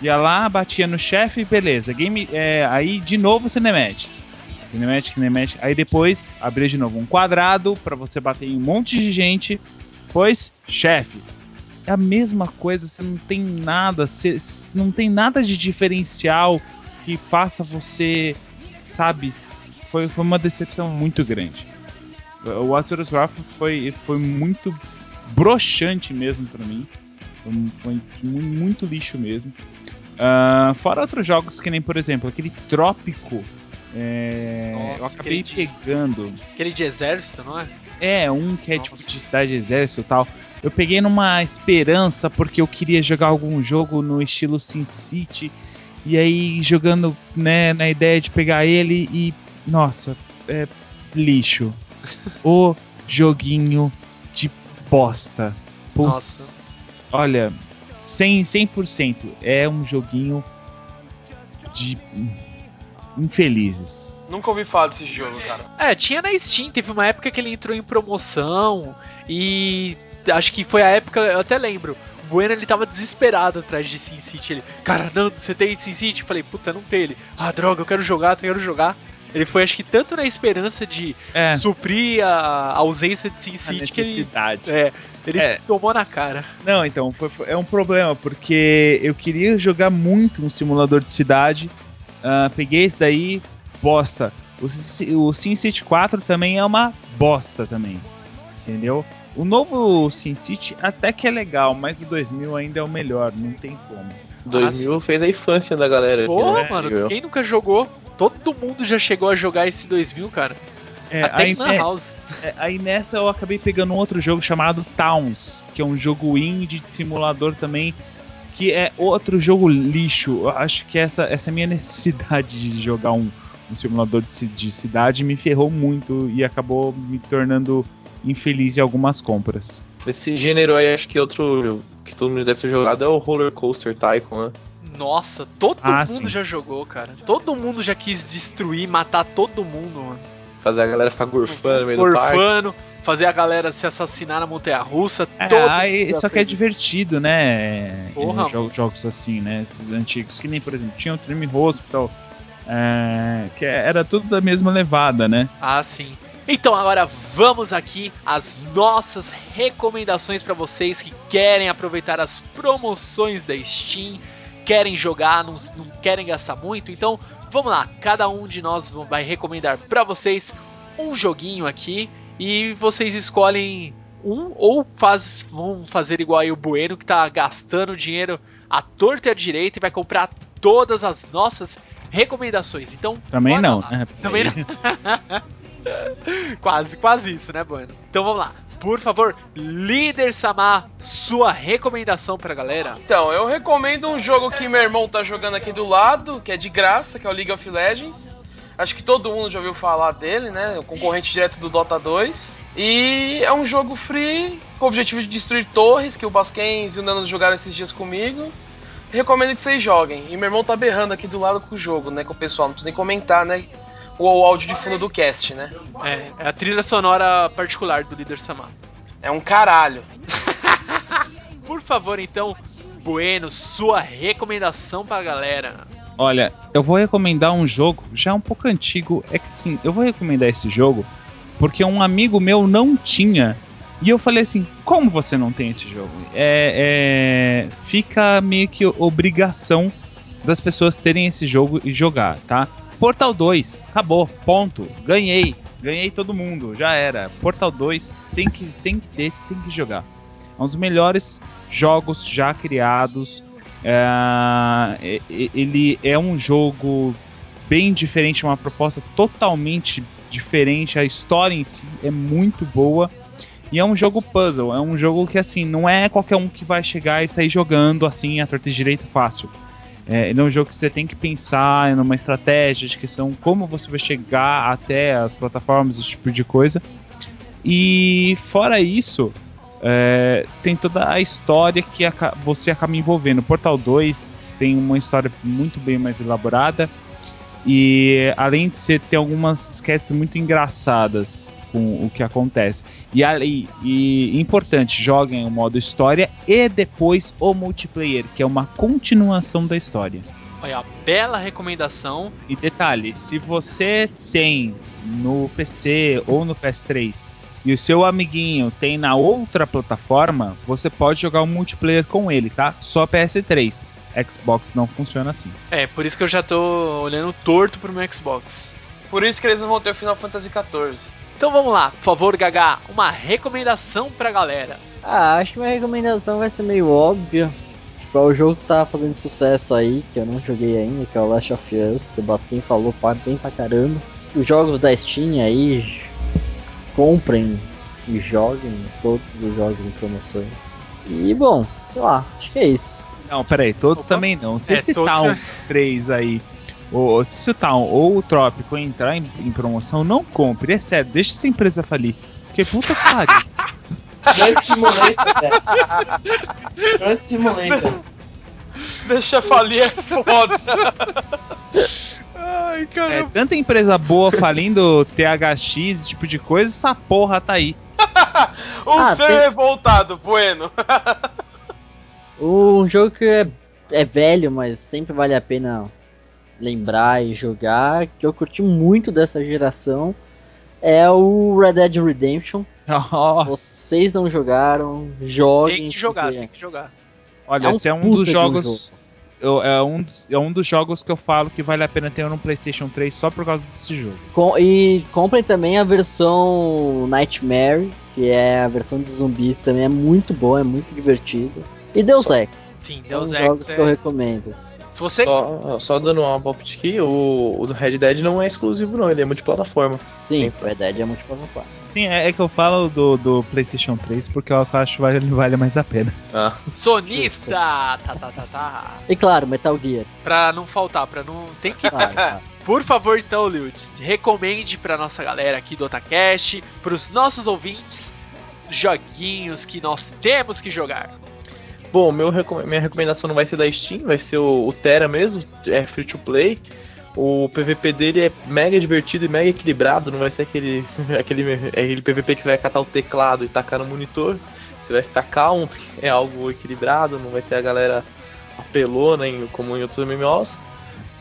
S5: Ia lá, batia no chefe, beleza. Game, é, aí de novo cinematic. Cinematic, cinematic. Aí depois abria de novo um quadrado pra você bater em um monte de gente. Depois, chefe. É a mesma coisa, você não tem nada, você não tem nada de diferencial que faça você, sabe, foi, foi uma decepção muito grande. O Wrath foi, foi muito broxante mesmo pra mim. Foi, foi mu- muito lixo mesmo. Ah, fora outros jogos que nem, por exemplo, aquele Trópico. é,
S2: Nossa,
S5: eu acabei
S2: aquele de-
S5: pegando.
S2: Aquele de exército, não é?
S5: É, um que é tipo de cidade de exército e tal. Eu peguei numa esperança porque eu queria jogar algum jogo no estilo Sin City. E aí jogando né, na ideia de pegar ele e. Nossa, é lixo. o joguinho de bosta. Putz.
S2: Nossa.
S5: Olha, 100%, 100% é um joguinho de infelizes.
S3: Nunca ouvi falar desse jogo, cara.
S2: É, tinha na Steam, teve uma época que ele entrou em promoção e acho que foi a época, eu até lembro. O Bueno ele tava desesperado atrás de Sin City. Ele, cara, não, você tem Sin City? Eu falei, puta, não tem ele. Ah, droga, eu quero jogar, eu quero jogar. Ele foi, acho que tanto na esperança de
S5: É,
S2: suprir a ausência de Sin
S5: a
S2: City que ele, é, ele
S5: É.
S2: tomou na cara.
S5: Não, então, foi- foi- é um problema, porque eu queria jogar muito um simulador de cidade. ah, peguei esse daí, bosta. O, o SimCity 4 também é uma bosta também. Entendeu? O novo SimCity até que é legal, mas o 2000 ainda é o melhor, não tem como.
S6: 2000 fez a infância da galera. assim,
S2: Porra,
S6: né?
S2: mano, quem nunca jogou? Todo mundo já chegou a jogar esse 2000, cara.
S5: É,
S2: Até em Lan
S5: é,
S2: House.
S5: É, aí nessa eu acabei pegando um outro jogo chamado Towns, que é um jogo indie de simulador também, que é outro jogo lixo. Eu acho que essa, essa minha necessidade de jogar um, um simulador de, de cidade me ferrou muito e acabou me tornando infeliz em algumas compras.
S6: Desse gênero aí, acho que outro que todo mundo deve ter jogado é o Roller Coaster Tycoon, né?
S2: Nossa, todo
S5: Ah,
S2: mundo
S5: sim.
S2: já jogou, cara. Todo mundo já quis destruir, matar todo mundo, mano.
S6: Fazer a galera ficar gorfando no meio do parque.
S2: Fazer a galera se assassinar na montanha russa.
S5: É, aí,
S2: mundo
S5: só que é divertido, né?
S2: Porra.
S5: Em jo- jogos assim, né? Esses antigos, que nem, por exemplo, tinha o Dream Hospital, é, que era tudo da mesma levada, né?
S2: Ah, sim. Então agora vamos aqui às nossas recomendações para vocês que querem aproveitar as promoções da Steam, querem jogar, não, não querem gastar muito. Então vamos lá, cada um de nós vai recomendar para vocês um joguinho aqui e vocês escolhem um ou faz, vão fazer igual aí o Bueno que tá gastando dinheiro à torta e à direita e vai comprar todas as nossas recomendações. Então
S5: Também não,
S2: lá.
S5: né?
S2: Também não. quase, quase isso, né, Bueno? Então vamos lá. Por favor, líder Samar, sua recomendação pra galera.
S3: Então, eu recomendo um jogo que meu irmão tá jogando aqui do lado, que é de graça, que é o League of Legends. Acho que todo mundo já ouviu falar dele, né? O concorrente direto do Dota 2. E é um jogo free, com o objetivo de destruir torres, que o Basquens e o Nano jogaram esses dias comigo. Recomendo que vocês joguem. E meu irmão tá berrando aqui do lado com o jogo, né? Com o pessoal, não precisa nem comentar, né? O, o áudio de fundo do cast, né?
S2: É, é a trilha sonora particular do líder Samar.
S3: É um caralho.
S2: Por favor, então, Bueno, sua recomendação pra galera.
S5: Olha, eu vou recomendar um jogo já um pouco antigo. É que assim, eu vou recomendar esse jogo porque um amigo meu não tinha. E eu falei assim: como você não tem esse jogo? É, é, fica meio que obrigação das pessoas terem esse jogo e jogar, tá? Portal 2, acabou, ponto. Ganhei, ganhei todo mundo, já era. Portal 2 tem que, tem que ter, tem que jogar. É um dos melhores jogos já criados. É, ele é um jogo bem diferente, uma proposta totalmente diferente. A história em si é muito boa. E é um jogo puzzle, é um jogo que assim, não é qualquer um que vai chegar e sair jogando assim a torta direito fácil. É, ele é um jogo que você tem que pensar numa estratégia de questão como você vai chegar até as plataformas, esse tipo de coisa. E fora isso, é, tem toda a história que você acaba envolvendo. Portal 2 tem uma história muito bem mais elaborada. E além de ser, tem algumas sketches muito engraçadas com o que acontece. E, ali, e importante, joguem o modo história e depois o multiplayer, que é uma continuação da história.
S2: Olha, bela recomendação.
S5: E detalhe, se você tem no PC ou no PS3 e o seu amiguinho tem na outra plataforma, você pode jogar o multiplayer com ele, tá? Só PS3. Xbox não funciona assim.
S2: É, por isso que eu já tô olhando torto pro meu Xbox.
S3: Por isso que eles não vão ter o Final Fantasy XIV.
S2: Então vamos lá, por favor, Gaga, uma recomendação pra galera.
S4: Ah, acho que minha recomendação vai ser meio óbvia. Tipo, é o jogo que tá fazendo sucesso aí, que eu não joguei ainda, que é o Last of Us, que o Basquim falou bem pra caramba. Os jogos da Steam aí, comprem e joguem todos os jogos em promoções. E bom, sei lá, acho que é isso.
S5: Não, peraí, todos
S2: Opa.
S5: também não. Se
S2: É,
S5: esse
S2: todos-
S5: Town 3 aí, ou se o Town ou o Trópico entrar em, em promoção, não compre. É sério, deixa essa empresa falir. Porque puta que pariu.
S7: Drunk Simulator, velho. Drunk Simulator.
S3: Deixa falir é foda.
S2: Ai,
S5: É, tanta empresa boa falindo THX, esse tipo de coisa, essa porra tá aí.
S3: Um
S4: Ah,
S3: ser
S4: tem-
S3: revoltado, Bueno.
S4: Um jogo que é, é velho, mas sempre vale a pena lembrar e jogar, que eu curti muito dessa geração, é o Red Dead Redemption.
S5: Nossa,
S4: Vocês não jogaram, joguem.
S2: Tem que jogar, tem que jogar.
S5: olha,
S4: é um
S5: esse é um
S4: puta
S5: dos
S4: um
S5: jogos. eu- é, um, dos- é um dos jogos que eu falo que vale a pena ter no PlayStation 3 só por causa desse jogo.
S4: Com- e comprem também a versão Nightmare, que é a versão de zumbis, também é muito boa, é muito divertido. E Deus Ex.
S2: Sim,
S4: São
S2: Deus
S4: os
S2: Ex
S4: jogos que eu
S2: é
S4: recomendo.
S2: Se você.
S6: Só, só dando uma palpite aqui, o, o do Red Dead não é exclusivo não, ele é multiplataforma.
S4: Sim, o Red Dead é multiplataforma.
S5: Sim, é, é que eu falo do, do PlayStation 3 porque eu acho que vale, vale mais a pena.
S6: Ah,
S2: Sonista! Tá, tá, tá, tá.
S4: E claro, Metal Gear.
S2: Pra não faltar, pra não. Tem que.
S4: Claro, claro.
S2: Por favor, então, Lewis, recomende pra nossa galera aqui do Otacast, pros nossos ouvintes, joguinhos que nós temos que jogar.
S6: Bom, meu, minha recomendação não vai ser da Steam, vai ser o, o Terra mesmo, é free to play. O PVP dele é mega divertido e mega equilibrado, não vai ser aquele, aquele, aquele PVP que você vai catar o teclado e tacar no monitor. Você vai ficar calmo, é algo equilibrado, não vai ter a galera apelona como em outros MMOs.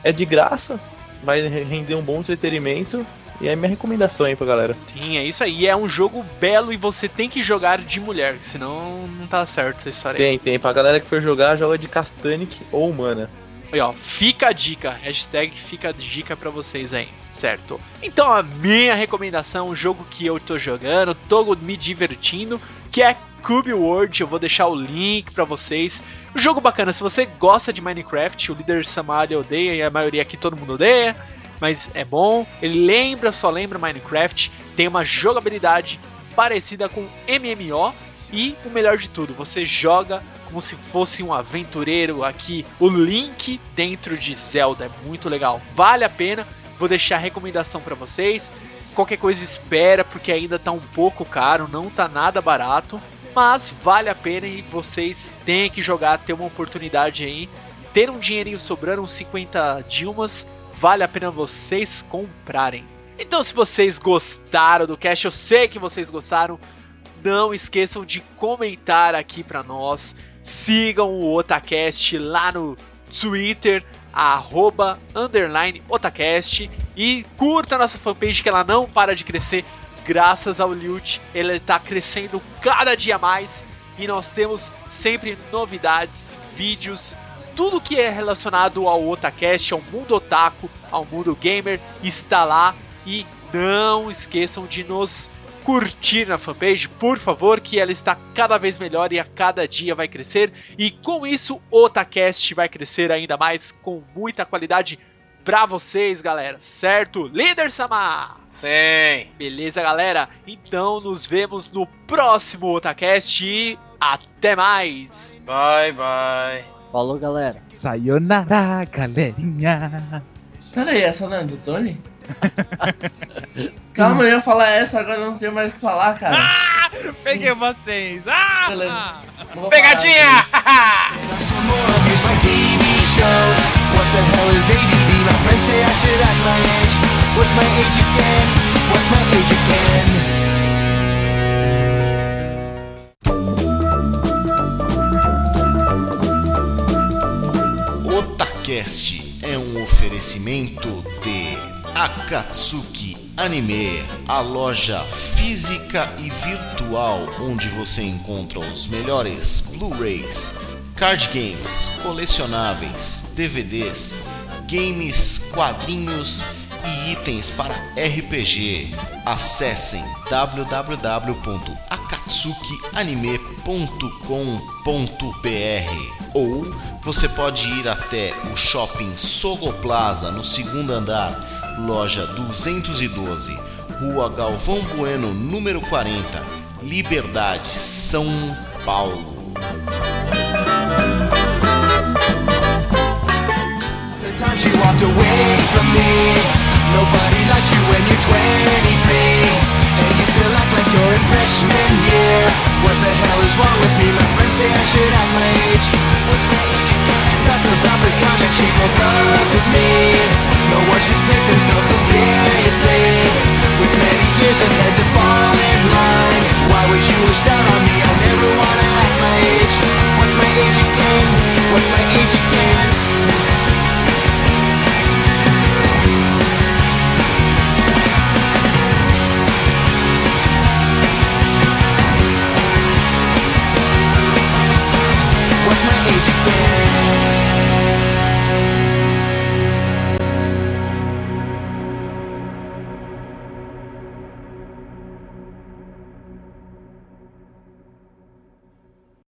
S6: É de graça, vai render um bom entretenimento. E é minha recomendação aí pra galera.
S2: Sim, é isso aí. É um jogo belo e você tem que jogar de mulher, senão não tá certo essa história aí.
S6: Tem, tem. Pra galera que for jogar, joga de Castanic ou Humana.
S2: Aí, ó, fica a dica. Hashtag fica a dica pra vocês aí, certo? Então, a minha recomendação, um jogo que eu tô jogando, tô me divertindo, que é Cube World. Eu vou deixar o link pra vocês. Um jogo bacana, se você gosta de Minecraft, o líder Samari odeia e a maioria aqui todo mundo odeia. Mas é bom, ele lembra, só lembra Minecraft, tem uma jogabilidade parecida com MMO e o melhor de tudo, você joga como se fosse um aventureiro aqui, o Link dentro de Zelda, é muito legal, vale a pena. Vou deixar a recomendação para vocês. Qualquer coisa espera porque ainda tá um pouco caro, não tá nada barato, mas vale a pena e vocês têm que jogar, ter uma oportunidade aí, ter um dinheirinho sobrando, uns 50 Dilmas, vale a pena vocês comprarem. Então, se vocês gostaram do cast, eu sei que vocês gostaram, não esqueçam de comentar aqui pra nós. Sigam o Otacast lá no Twitter, arroba, underline Otacast. E curta a nossa fanpage que ela não para de crescer. Graças ao Liut, ele está crescendo cada dia mais. E nós temos sempre novidades, vídeos, tudo que é relacionado ao Otacast, ao mundo otaku, ao mundo gamer, está lá. E não esqueçam de nos curtir na fanpage, por favor, que ela está cada vez melhor e a cada dia vai crescer. E com isso, o Otacast vai crescer ainda mais com muita qualidade pra vocês, galera. Certo? Líder Sama!
S3: Sim.
S2: Beleza, galera? Então nos vemos no próximo Otacast e até mais!
S3: Bye, bye.
S4: Falou, galera.
S5: Sayonara, galerinha.
S7: Pera aí, essa não é do Tony? Calma, eu ia falar essa, agora eu não tenho mais o que falar, cara.
S5: Peguei vocês. Ah!
S7: Beleza.
S3: Pegadinha!
S8: Some
S1: Otacast é um oferecimento de Akatsuki Anime, a loja física e virtual onde você encontra os melhores Blu-rays, card games, colecionáveis, DVDs, games, quadrinhos e itens para RPG. Acessem www.akatsukianime.com.br ou você pode ir até o Shopping Sogo Plaza no segundo andar, loja 212, Rua Galvão Bueno, número 40, Liberdade, São Paulo.
S8: The say I should have my age that's about the time that she broke up with me No one should take themselves so seriously With many years ahead to fall in line Why would you wish that on me? I never wanna act my age What's my age again? What's my age again? age again